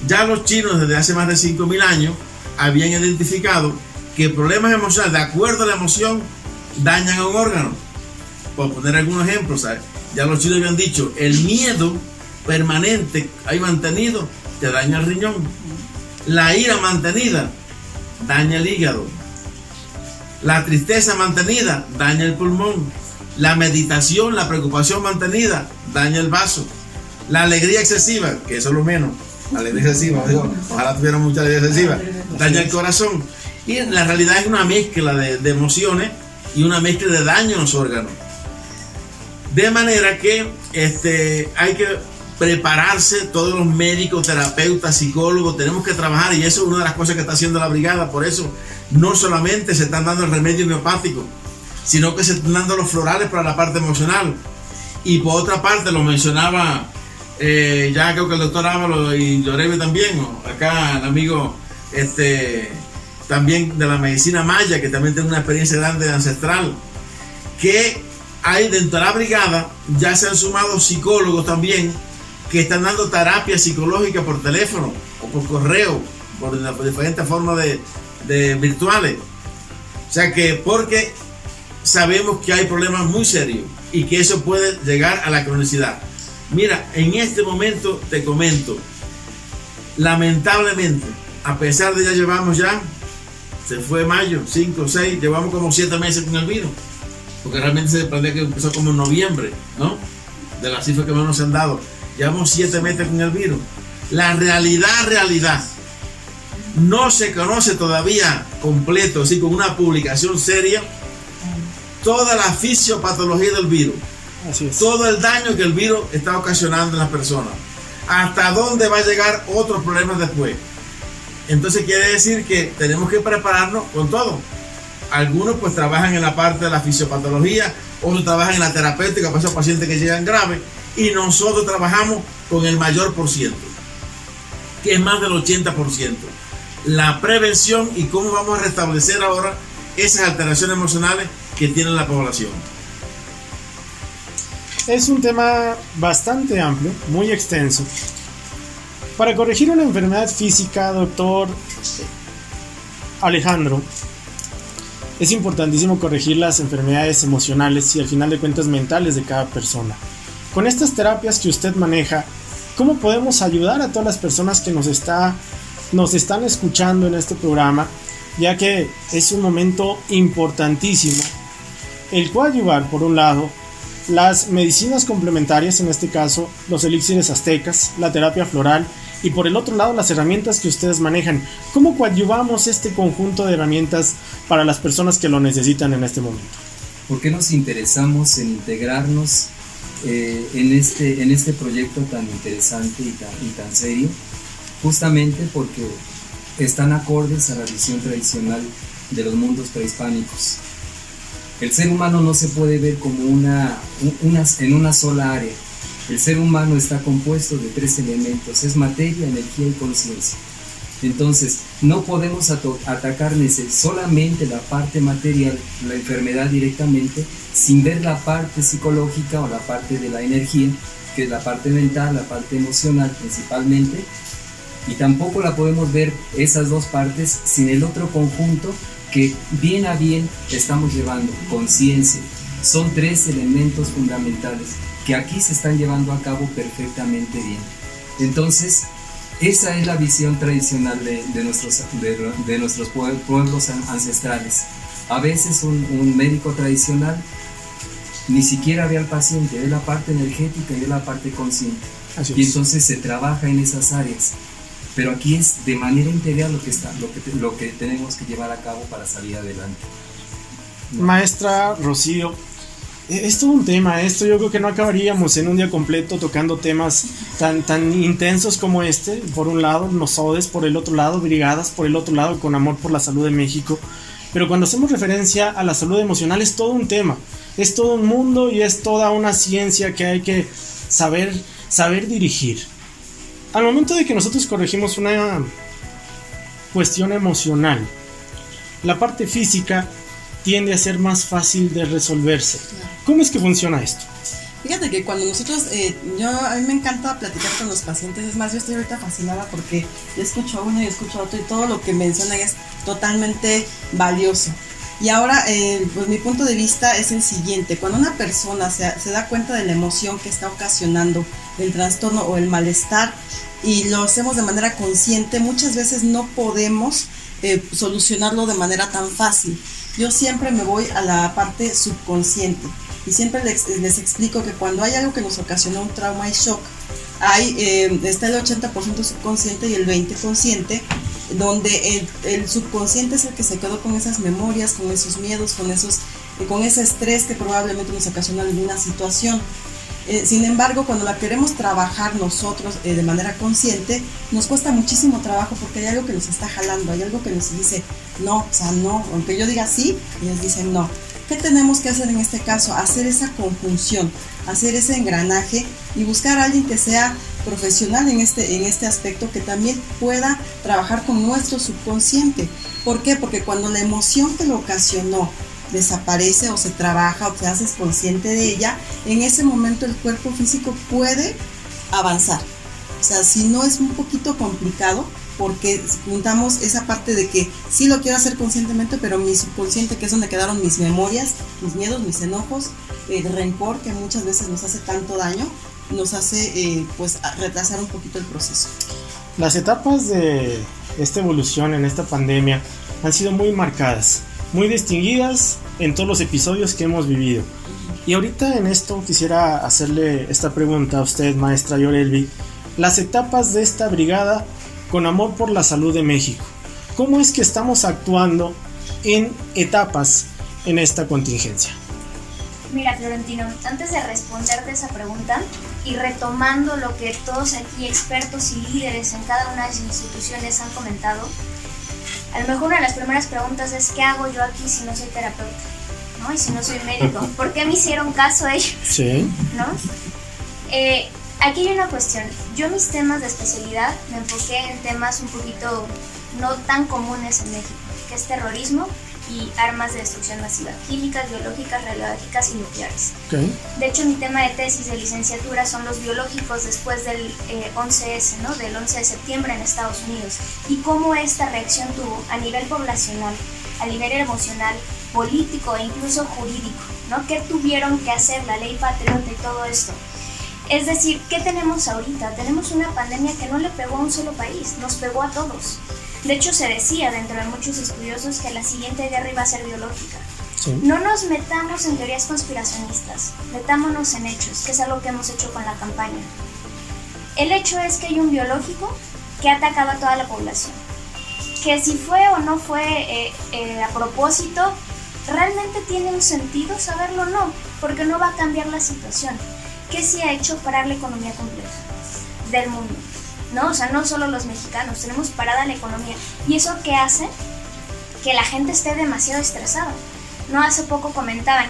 D: Ya los chinos desde hace más de 5.000 años habían identificado que problemas emocionales, de acuerdo a la emoción, dañan a un órgano. Por poner algunos ejemplos, ya los chinos habían dicho, el miedo permanente, ahí mantenido, te daña el riñón la ira mantenida daña el hígado. La tristeza mantenida daña el pulmón. La meditación, la preocupación mantenida daña el vaso. La alegría excesiva, que eso es lo menos, alegría excesiva, ojalá tuviera mucha alegría excesiva, daña el corazón. Y la realidad es una mezcla de, de emociones y una mezcla de daño en los órganos. De manera que este, hay que prepararse, todos los médicos, terapeutas, psicólogos, tenemos que trabajar y eso es una de las cosas que está haciendo la brigada. Por eso no solamente se están dando el remedio homeopático, sino que se están dando los florales para la parte emocional. Y por otra parte, lo mencionaba eh, ya creo que el doctor Ávalo y Llorebe también, acá el amigo este, también de la medicina maya, que también tiene una experiencia grande ancestral, que hay dentro de la brigada, ya se han sumado psicólogos también, que están dando terapia psicológica por teléfono o por correo, por, diferentes formas de, virtuales. O sea que porque sabemos que hay problemas muy serios y que eso puede llegar a la cronicidad. Mira, en este momento te comento, lamentablemente, a pesar de ya llevamos ya, se fue mayo, 5, 6, llevamos como 7 meses con el virus, porque realmente se plantea que empezó como en noviembre, ¿no? De las cifras que más nos han dado. Llevamos 7 meses con el virus. La realidad, realidad, no se conoce todavía completo, así con una publicación seria, toda la fisiopatología del virus. Todo el daño que el virus está ocasionando en las personas. Hasta dónde va a llegar otros problemas después. Entonces quiere decir que tenemos que prepararnos con todo. Algunos pues trabajan en la parte de la fisiopatología, otros trabajan en la terapéutica para esos pacientes que llegan graves y nosotros trabajamos con el mayor por ciento, que es más del 80%. La prevención y cómo vamos a restablecer ahora esas alteraciones emocionales que tiene la población.
A: Es un tema bastante amplio, muy extenso. Para corregir una enfermedad física, doctor Alejandro, es importantísimo corregir las enfermedades emocionales y al final de cuentas mentales de cada persona. Con estas terapias que usted maneja, ¿cómo podemos ayudar a todas las personas que nos, está, nos están escuchando en este programa? Ya que es un momento importantísimo el coadyuvar, por un lado, las medicinas complementarias, en este caso los elixires aztecas, la terapia floral y por el otro lado las herramientas que ustedes manejan. ¿Cómo coadyuvamos este conjunto de herramientas para las personas que lo necesitan en este momento?
F: ¿Por qué nos interesamos en integrarnos eh, en, este, en este proyecto tan interesante y tan, y tan serio? Justamente porque están acordes a la visión tradicional de los mundos prehispánicos el ser humano no se puede ver como una, en una sola área. El ser humano está compuesto de tres elementos, es materia, energía y conciencia. Entonces, no podemos atacar solamente la parte material, la enfermedad directamente, sin ver la parte psicológica o la parte de la energía, que es la parte mental, la parte emocional principalmente. Y tampoco la podemos ver esas dos partes sin el otro conjunto que bien a bien estamos llevando conciencia. Son tres elementos fundamentales que aquí se están llevando a cabo perfectamente bien. Entonces, esa es la visión tradicional de, nuestros, de, nuestros pueblos ancestrales. A veces un, médico tradicional ni siquiera ve al paciente, ve la parte energética y ve la parte consciente. y entonces se trabaja en esas áreas pero aquí es de manera integral lo que, está, lo que, lo que tenemos que llevar a cabo para salir adelante.
A: Maestra Rocío, es todo un tema esto, yo creo que no acabaríamos en un día completo tocando temas tan, tan intensos como este, por un lado, nosodes, por el otro lado, brigadas, por el otro lado, con amor por la salud de México, pero cuando hacemos referencia a la salud emocional es todo un tema, es todo un mundo y es toda una ciencia que hay que saber, saber dirigir. Al momento de que nosotros corregimos una cuestión emocional, la parte física tiende a ser más fácil de resolverse. ¿Cómo es que funciona esto?
B: Fíjate que cuando nosotros, eh, yo a mí me encanta platicar con los pacientes, es más, yo estoy ahorita fascinada porque escucho a uno y escucho a otro y todo lo que mencionan es totalmente valioso. Y ahora, eh, pues mi punto de vista es el siguiente, cuando una persona se, se da cuenta de la emoción que está ocasionando el trastorno o el malestar y lo hacemos de manera consciente, muchas veces no podemos eh, solucionarlo de manera tan fácil. Yo siempre me voy a la parte subconsciente y siempre les, explico que cuando hay algo que nos ocasiona un trauma y shock, hay, eh, está el 80% subconsciente y el 20% consciente, donde el, el, subconsciente es el que se quedó con esas memorias, con esos miedos, con esos con ese estrés que probablemente nos ocasiona alguna situación. Eh, sin embargo, cuando la queremos trabajar nosotros eh, de manera consciente, nos cuesta muchísimo trabajo porque hay algo que nos está jalando, hay algo que nos dice no, o sea, no, aunque yo diga sí, ellos dicen no. ¿Qué tenemos que hacer en este caso? Hacer esa conjunción, hacer ese engranaje y buscar a alguien que sea profesional en este, en este aspecto, que también pueda trabajar con nuestro subconsciente. ¿Por qué? Porque cuando la emoción que lo ocasionó desaparece o se trabaja o te haces consciente de ella, en ese momento el cuerpo físico puede avanzar. O sea, si no es un poquito complicado, porque juntamos esa parte de que sí lo quiero hacer conscientemente, pero mi subconsciente, que es donde quedaron mis memorias, mis miedos, mis enojos, el rencor que muchas veces nos hace tanto daño, nos hace eh, pues retrasar un poquito el proceso.
A: Las etapas de esta evolución en esta pandemia han sido muy marcadas muy distinguidas en todos los episodios que hemos vivido. Y ahorita en esto quisiera hacerle esta pregunta a usted, maestra Yorelvi. Las etapas de esta brigada con amor por la salud de México. ¿Cómo es que estamos actuando en etapas en esta contingencia?
E: Mira, Florentino, antes de responderte esa pregunta y retomando lo que todos aquí expertos y líderes en cada una de las instituciones han comentado, a lo mejor una de las primeras preguntas es ¿qué hago yo aquí si no soy terapeuta? ¿No? Y si no soy médico, ¿por qué me hicieron caso ellos?
A: Sí.
E: ¿No? Eh, aquí hay una cuestión. Yo mis temas de especialidad me enfoqué en temas un poquito no tan comunes en México, que es terrorismo y armas de destrucción masiva, químicas, biológicas, radiológicas y nucleares. De hecho, mi tema de tesis de licenciatura son los biológicos después del 11S, eh, ¿no? del 11 de septiembre en Estados Unidos, y cómo esta reacción tuvo a nivel poblacional, a nivel emocional, político e incluso jurídico, ¿no? ¿Qué tuvieron que hacer la ley patriota y todo esto? Es decir, ¿qué tenemos ahorita? Tenemos una pandemia que no le pegó a un solo país, nos pegó a todos. De hecho, se decía dentro de muchos estudiosos que la siguiente guerra iba a ser biológica. No nos metamos en teorías conspiracionistas, metámonos en hechos, que es algo que hemos hecho con la campaña. El hecho es que hay un biológico que ha atacado a toda la población. Que si fue o no fue eh, eh, a propósito, ¿realmente tiene un sentido saberlo o no? Porque no va a cambiar la situación. ¿Qué se ha hecho parar la economía completa del mundo? ¿No? O sea, no solo los mexicanos, tenemos parada la economía. ¿Y eso qué hace? Que la gente esté demasiado estresada. No hace poco comentaban,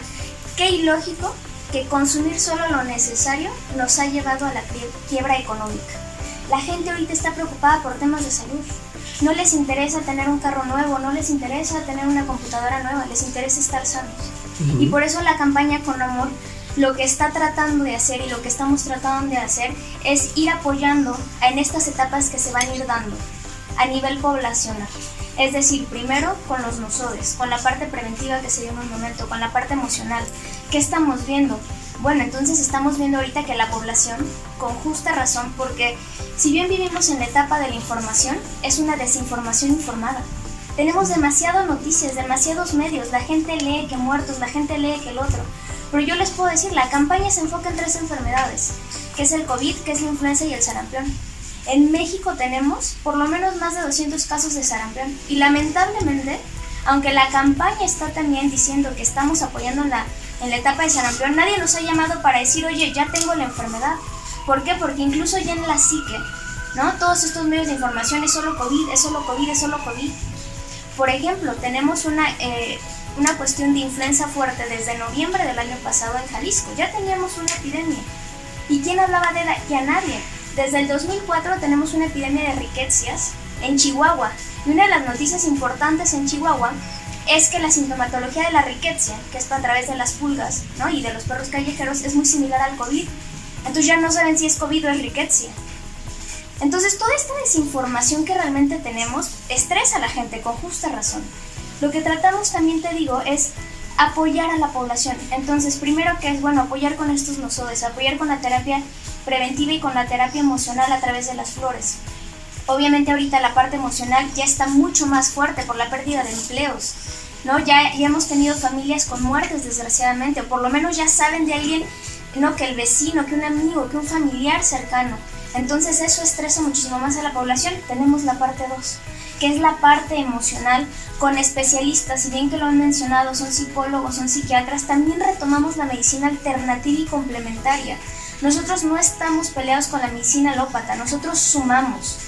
E: qué ilógico que consumir solo lo necesario nos ha llevado a la quiebra económica. La gente ahorita está preocupada por temas de salud. No les interesa tener un carro nuevo, no les interesa tener una computadora nueva, les interesa estar sanos. Y por eso la campaña Con Amor lo que está tratando de hacer y lo que estamos tratando de hacer es ir apoyando en estas etapas que se van a ir dando a nivel poblacional. Es decir, primero con los nosodes, con la parte preventiva que se dio en un momento, con la parte emocional. ¿Qué estamos viendo? Bueno, entonces estamos viendo ahorita que la población, con justa razón, porque si bien vivimos en la etapa de la información, es una desinformación informada. Tenemos demasiadas noticias, demasiados medios, la gente lee que muertos, la gente lee que el otro. Pero yo les puedo decir, la campaña se enfoca en tres enfermedades, que es el COVID, que es la influenza y el sarampión. En México tenemos por lo menos más de 200 casos de sarampión y lamentablemente, aunque la campaña está también diciendo que estamos apoyando en la, en la etapa de sarampión, nadie nos ha llamado para decir, oye, ya tengo la enfermedad. ¿Por qué? Porque incluso ya en la psique, ¿no? Todos estos medios de información es solo COVID, es solo COVID, es solo COVID. Por ejemplo, tenemos una... Eh, una cuestión de influenza fuerte desde noviembre del año pasado en Jalisco. Ya teníamos una epidemia. ¿Y quién hablaba de ella? Nadie. Desde el 2004 tenemos una epidemia de riquecias en Chihuahua. Y una de las noticias importantes en Chihuahua es que la sintomatología de la riqueza, que es a través de las pulgas ¿no? y de los perros callejeros, es muy similar al COVID. Entonces ya no saben si es COVID o es riqueza. Entonces toda esta desinformación que realmente tenemos estresa a la gente con justa razón. Lo que tratamos también, te digo, es apoyar a la población. Entonces, primero que es, bueno, apoyar con estos nosodes, apoyar con la terapia preventiva y con la terapia emocional a través de las flores. Obviamente ahorita la parte emocional ya está mucho más fuerte por la pérdida de empleos, ¿no? Ya, ya hemos tenido familias con muertes, desgraciadamente, o por lo menos ya saben de alguien, ¿no? Que el vecino, que un amigo, que un familiar cercano. Entonces eso estresa muchísimo más a la población. Tenemos la parte 2 que es la parte emocional, con especialistas, si bien que lo han mencionado, son psicólogos, son psiquiatras, también retomamos la medicina alternativa y complementaria. Nosotros no estamos peleados con la medicina alópata, nosotros sumamos.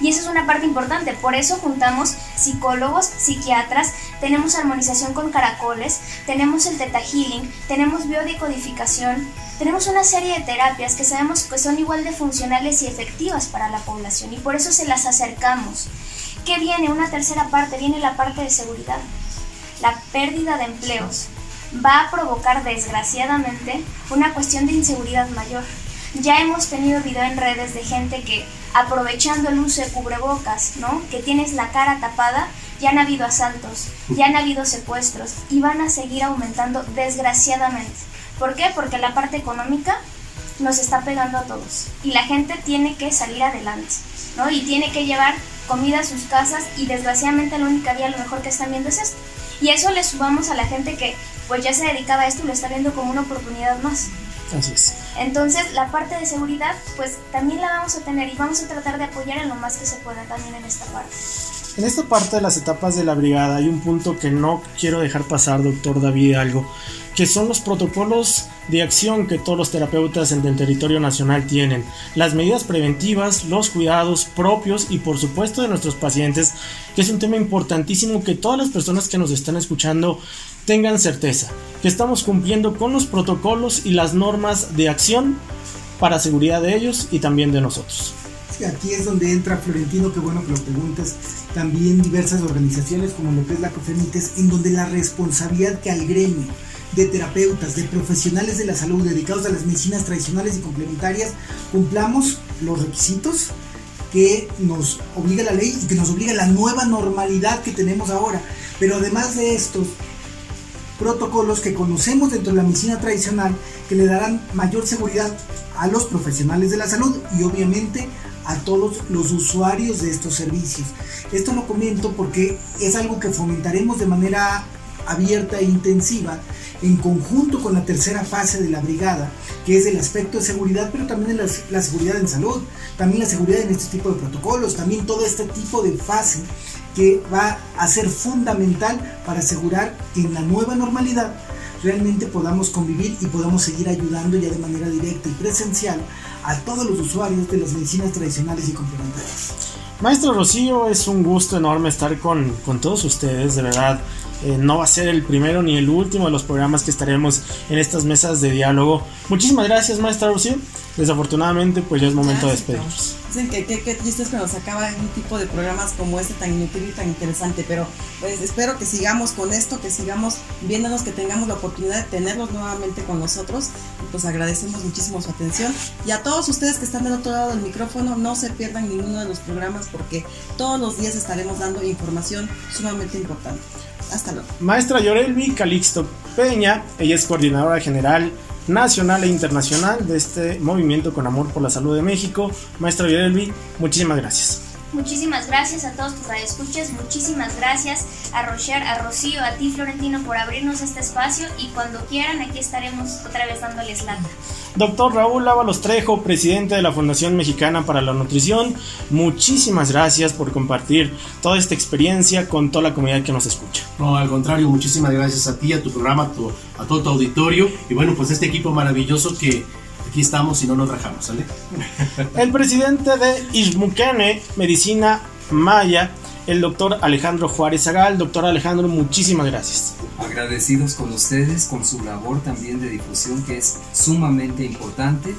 E: Y esa es una parte importante, por eso juntamos psicólogos, psiquiatras, tenemos armonización con caracoles, tenemos el teta healing, tenemos biodecodificación, tenemos una serie de terapias que sabemos que son igual de funcionales y efectivas para la población y por eso se las acercamos. ¿Qué viene? Una tercera parte, viene la parte de seguridad. La pérdida de empleos va a provocar desgraciadamente una cuestión de inseguridad mayor. Ya hemos tenido video en redes de gente que aprovechando el uso de cubrebocas, ¿no? Que tienes la cara tapada, ya han habido asaltos, ya han habido secuestros y van a seguir aumentando desgraciadamente. ¿Por qué? Porque la parte económica nos está pegando a todos y la gente tiene que salir adelante, ¿no? Y tiene que llevar comida a sus casas y desgraciadamente la única vía a lo mejor que están viendo es esto. Y eso le subamos a la gente que pues ya se dedicaba a esto y lo está viendo como una oportunidad más.
A: Así es.
E: Entonces la parte de seguridad pues también la vamos a tener y vamos a tratar de apoyar en lo más que se pueda también en esta parte.
A: En esta parte de las etapas de la brigada hay un punto que no quiero dejar pasar, doctor David, algo, que son los protocolos de acción que todos los terapeutas en el territorio nacional tienen, las medidas preventivas, los cuidados propios y por supuesto de nuestros pacientes, que es un tema importantísimo que todas las personas que nos están escuchando tengan certeza, que estamos cumpliendo con los protocolos y las normas de acción para seguridad de ellos y también de nosotros.
C: Aquí es donde entra Florentino, qué bueno que lo preguntes, también diversas organizaciones como lo que es la COFEMITES, en donde la responsabilidad que al gremio de terapeutas, de profesionales de la salud dedicados a las medicinas tradicionales y complementarias, cumplamos los requisitos que nos obliga la ley y que nos obliga la nueva normalidad que tenemos ahora. Pero además de estos protocolos que conocemos dentro de la medicina tradicional que le darán mayor seguridad a los profesionales de la salud y obviamente a todos los usuarios de estos servicios. Esto lo comento porque es algo que fomentaremos de manera abierta e intensiva en conjunto con la tercera fase de la brigada, que es el aspecto de seguridad, pero también la, la, seguridad en salud, también la seguridad en este tipo de protocolos, también todo este tipo de fase que va a ser fundamental para asegurar que en la nueva normalidad realmente podamos convivir y podamos seguir ayudando ya de manera directa y presencial a todos los usuarios de las medicinas tradicionales y complementarias.
A: Maestro Rocío, es un gusto enorme estar con, con todos ustedes, de verdad. Eh, no va a ser el primero ni el último de los programas que estaremos en estas mesas de diálogo. Muchísimas gracias, maestra Rocío. Desafortunadamente, pues ya es momento de despedirnos.
B: Dicen que qué triste es que nos acaba un tipo de programas como este tan inútil y tan interesante, pero pues espero que sigamos con esto, que sigamos viéndonos, que tengamos la oportunidad de tenerlos nuevamente con nosotros. Y pues agradecemos muchísimo su atención. Y a todos ustedes que están del otro lado del micrófono, no se pierdan ninguno de los programas porque todos los días estaremos dando información sumamente importante. Hasta luego.
A: Maestra Yorelvi Calixto Peña, ella es coordinadora general nacional e internacional de este movimiento con amor por la salud de México. Maestra Yorelvi, muchísimas gracias.
E: Muchísimas gracias a todos tus radioescuchas, muchísimas gracias a Rocher, a Rocío, a ti Florentino por abrirnos este espacio y cuando quieran aquí estaremos otra vez dándoles lata.
A: Doctor Raúl Ábalos Trejo, presidente de la Fundación Mexicana para la Nutrición, muchísimas gracias por compartir toda esta experiencia con toda la comunidad que nos escucha.
G: No, al contrario, muchísimas gracias a ti, a tu programa, a, tu, a todo tu auditorio y bueno, pues este equipo maravilloso que aquí estamos y no nos rajamos, ¿sale?
A: El presidente de Ismuquene Medicina Maya, el doctor Alejandro Juárez Zagal. Doctor Alejandro, muchísimas gracias.
F: Agradecidos con ustedes, con su labor también de difusión que es sumamente importante.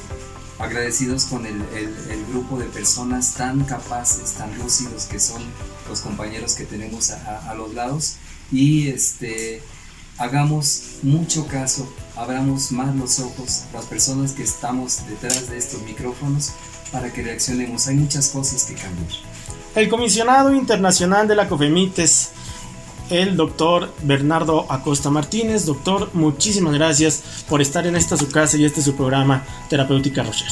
F: Agradecidos con el, el, el grupo de personas tan capaces, tan lúcidos que son los compañeros que tenemos a, a, a los lados. Y este, hagamos mucho caso, abramos más los ojos, las personas que estamos detrás de estos micrófonos, para que reaccionemos. Hay muchas cosas que cambiar.
A: El comisionado internacional de la COFEMITES, el doctor Bernardo Acosta Martínez. Doctor, muchísimas gracias por estar en esta su casa y este su programa Terapéutica Rocher.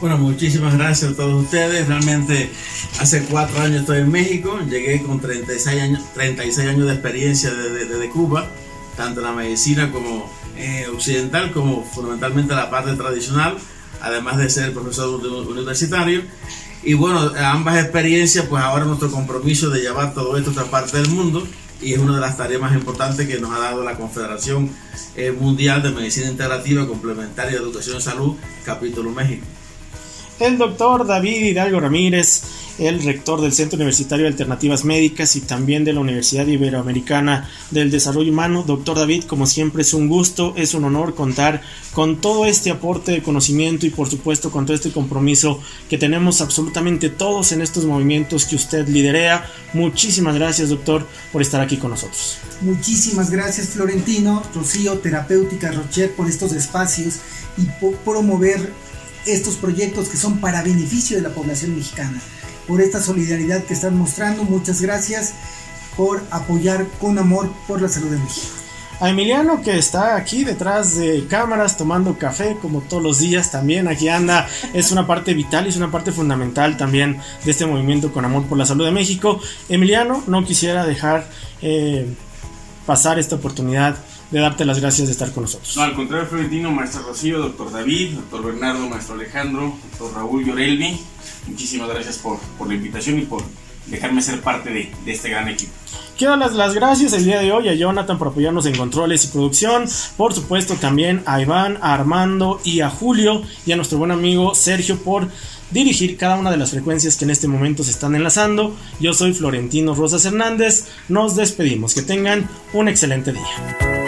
D: Bueno, muchísimas gracias a todos ustedes. Realmente hace cuatro años estoy en México, llegué con 36 años, 36 años de experiencia desde de, de Cuba, tanto en la medicina como eh, occidental, como fundamentalmente la parte tradicional, además de ser profesor universitario. Y bueno, ambas experiencias, pues ahora nuestro compromiso de llevar todo esto a otra parte del mundo y es una de las tareas más importantes que nos ha dado la Confederación eh, Mundial de Medicina Integrativa Complementaria de Educación y Salud, capítulo México.
A: El doctor David Hidalgo Ramírez, el rector del Centro Universitario de Alternativas Médicas y también de la Universidad Iberoamericana del Desarrollo Humano. Doctor David, como siempre es un gusto, es un honor contar con todo este aporte de conocimiento y por supuesto con todo este compromiso que tenemos absolutamente todos en estos movimientos que usted liderea. Muchísimas gracias, doctor, por estar aquí con nosotros.
C: Muchísimas gracias, Florentino, Rocío, Terapéutica Rocher, por estos espacios y por promover estos proyectos que son para beneficio de la población mexicana. Por esta solidaridad que están mostrando, muchas gracias por apoyar con amor por la salud de México.
A: A Emiliano que está aquí detrás de cámaras tomando café como todos los días también. Aquí anda. Es una parte vital y es una parte fundamental también de este movimiento con amor por la salud de México. Emiliano no quisiera dejar eh, pasar esta oportunidad de darte las gracias de estar con nosotros.
H: No, al contrario, Florentino, maestro Rocío, doctor David, doctor Bernardo, maestro Alejandro, doctor Raúl Llorelvi, muchísimas gracias por, por la invitación y por dejarme ser parte de, de este gran equipo.
A: Quiero dar las gracias el día de hoy a Jonathan por apoyarnos en controles y producción. Por supuesto también a Iván, a Armando y a Julio y a nuestro buen amigo Sergio por dirigir cada una de las frecuencias que en este momento se están enlazando. Yo soy Florentino Rosas Hernández. Nos despedimos. Que tengan un excelente día.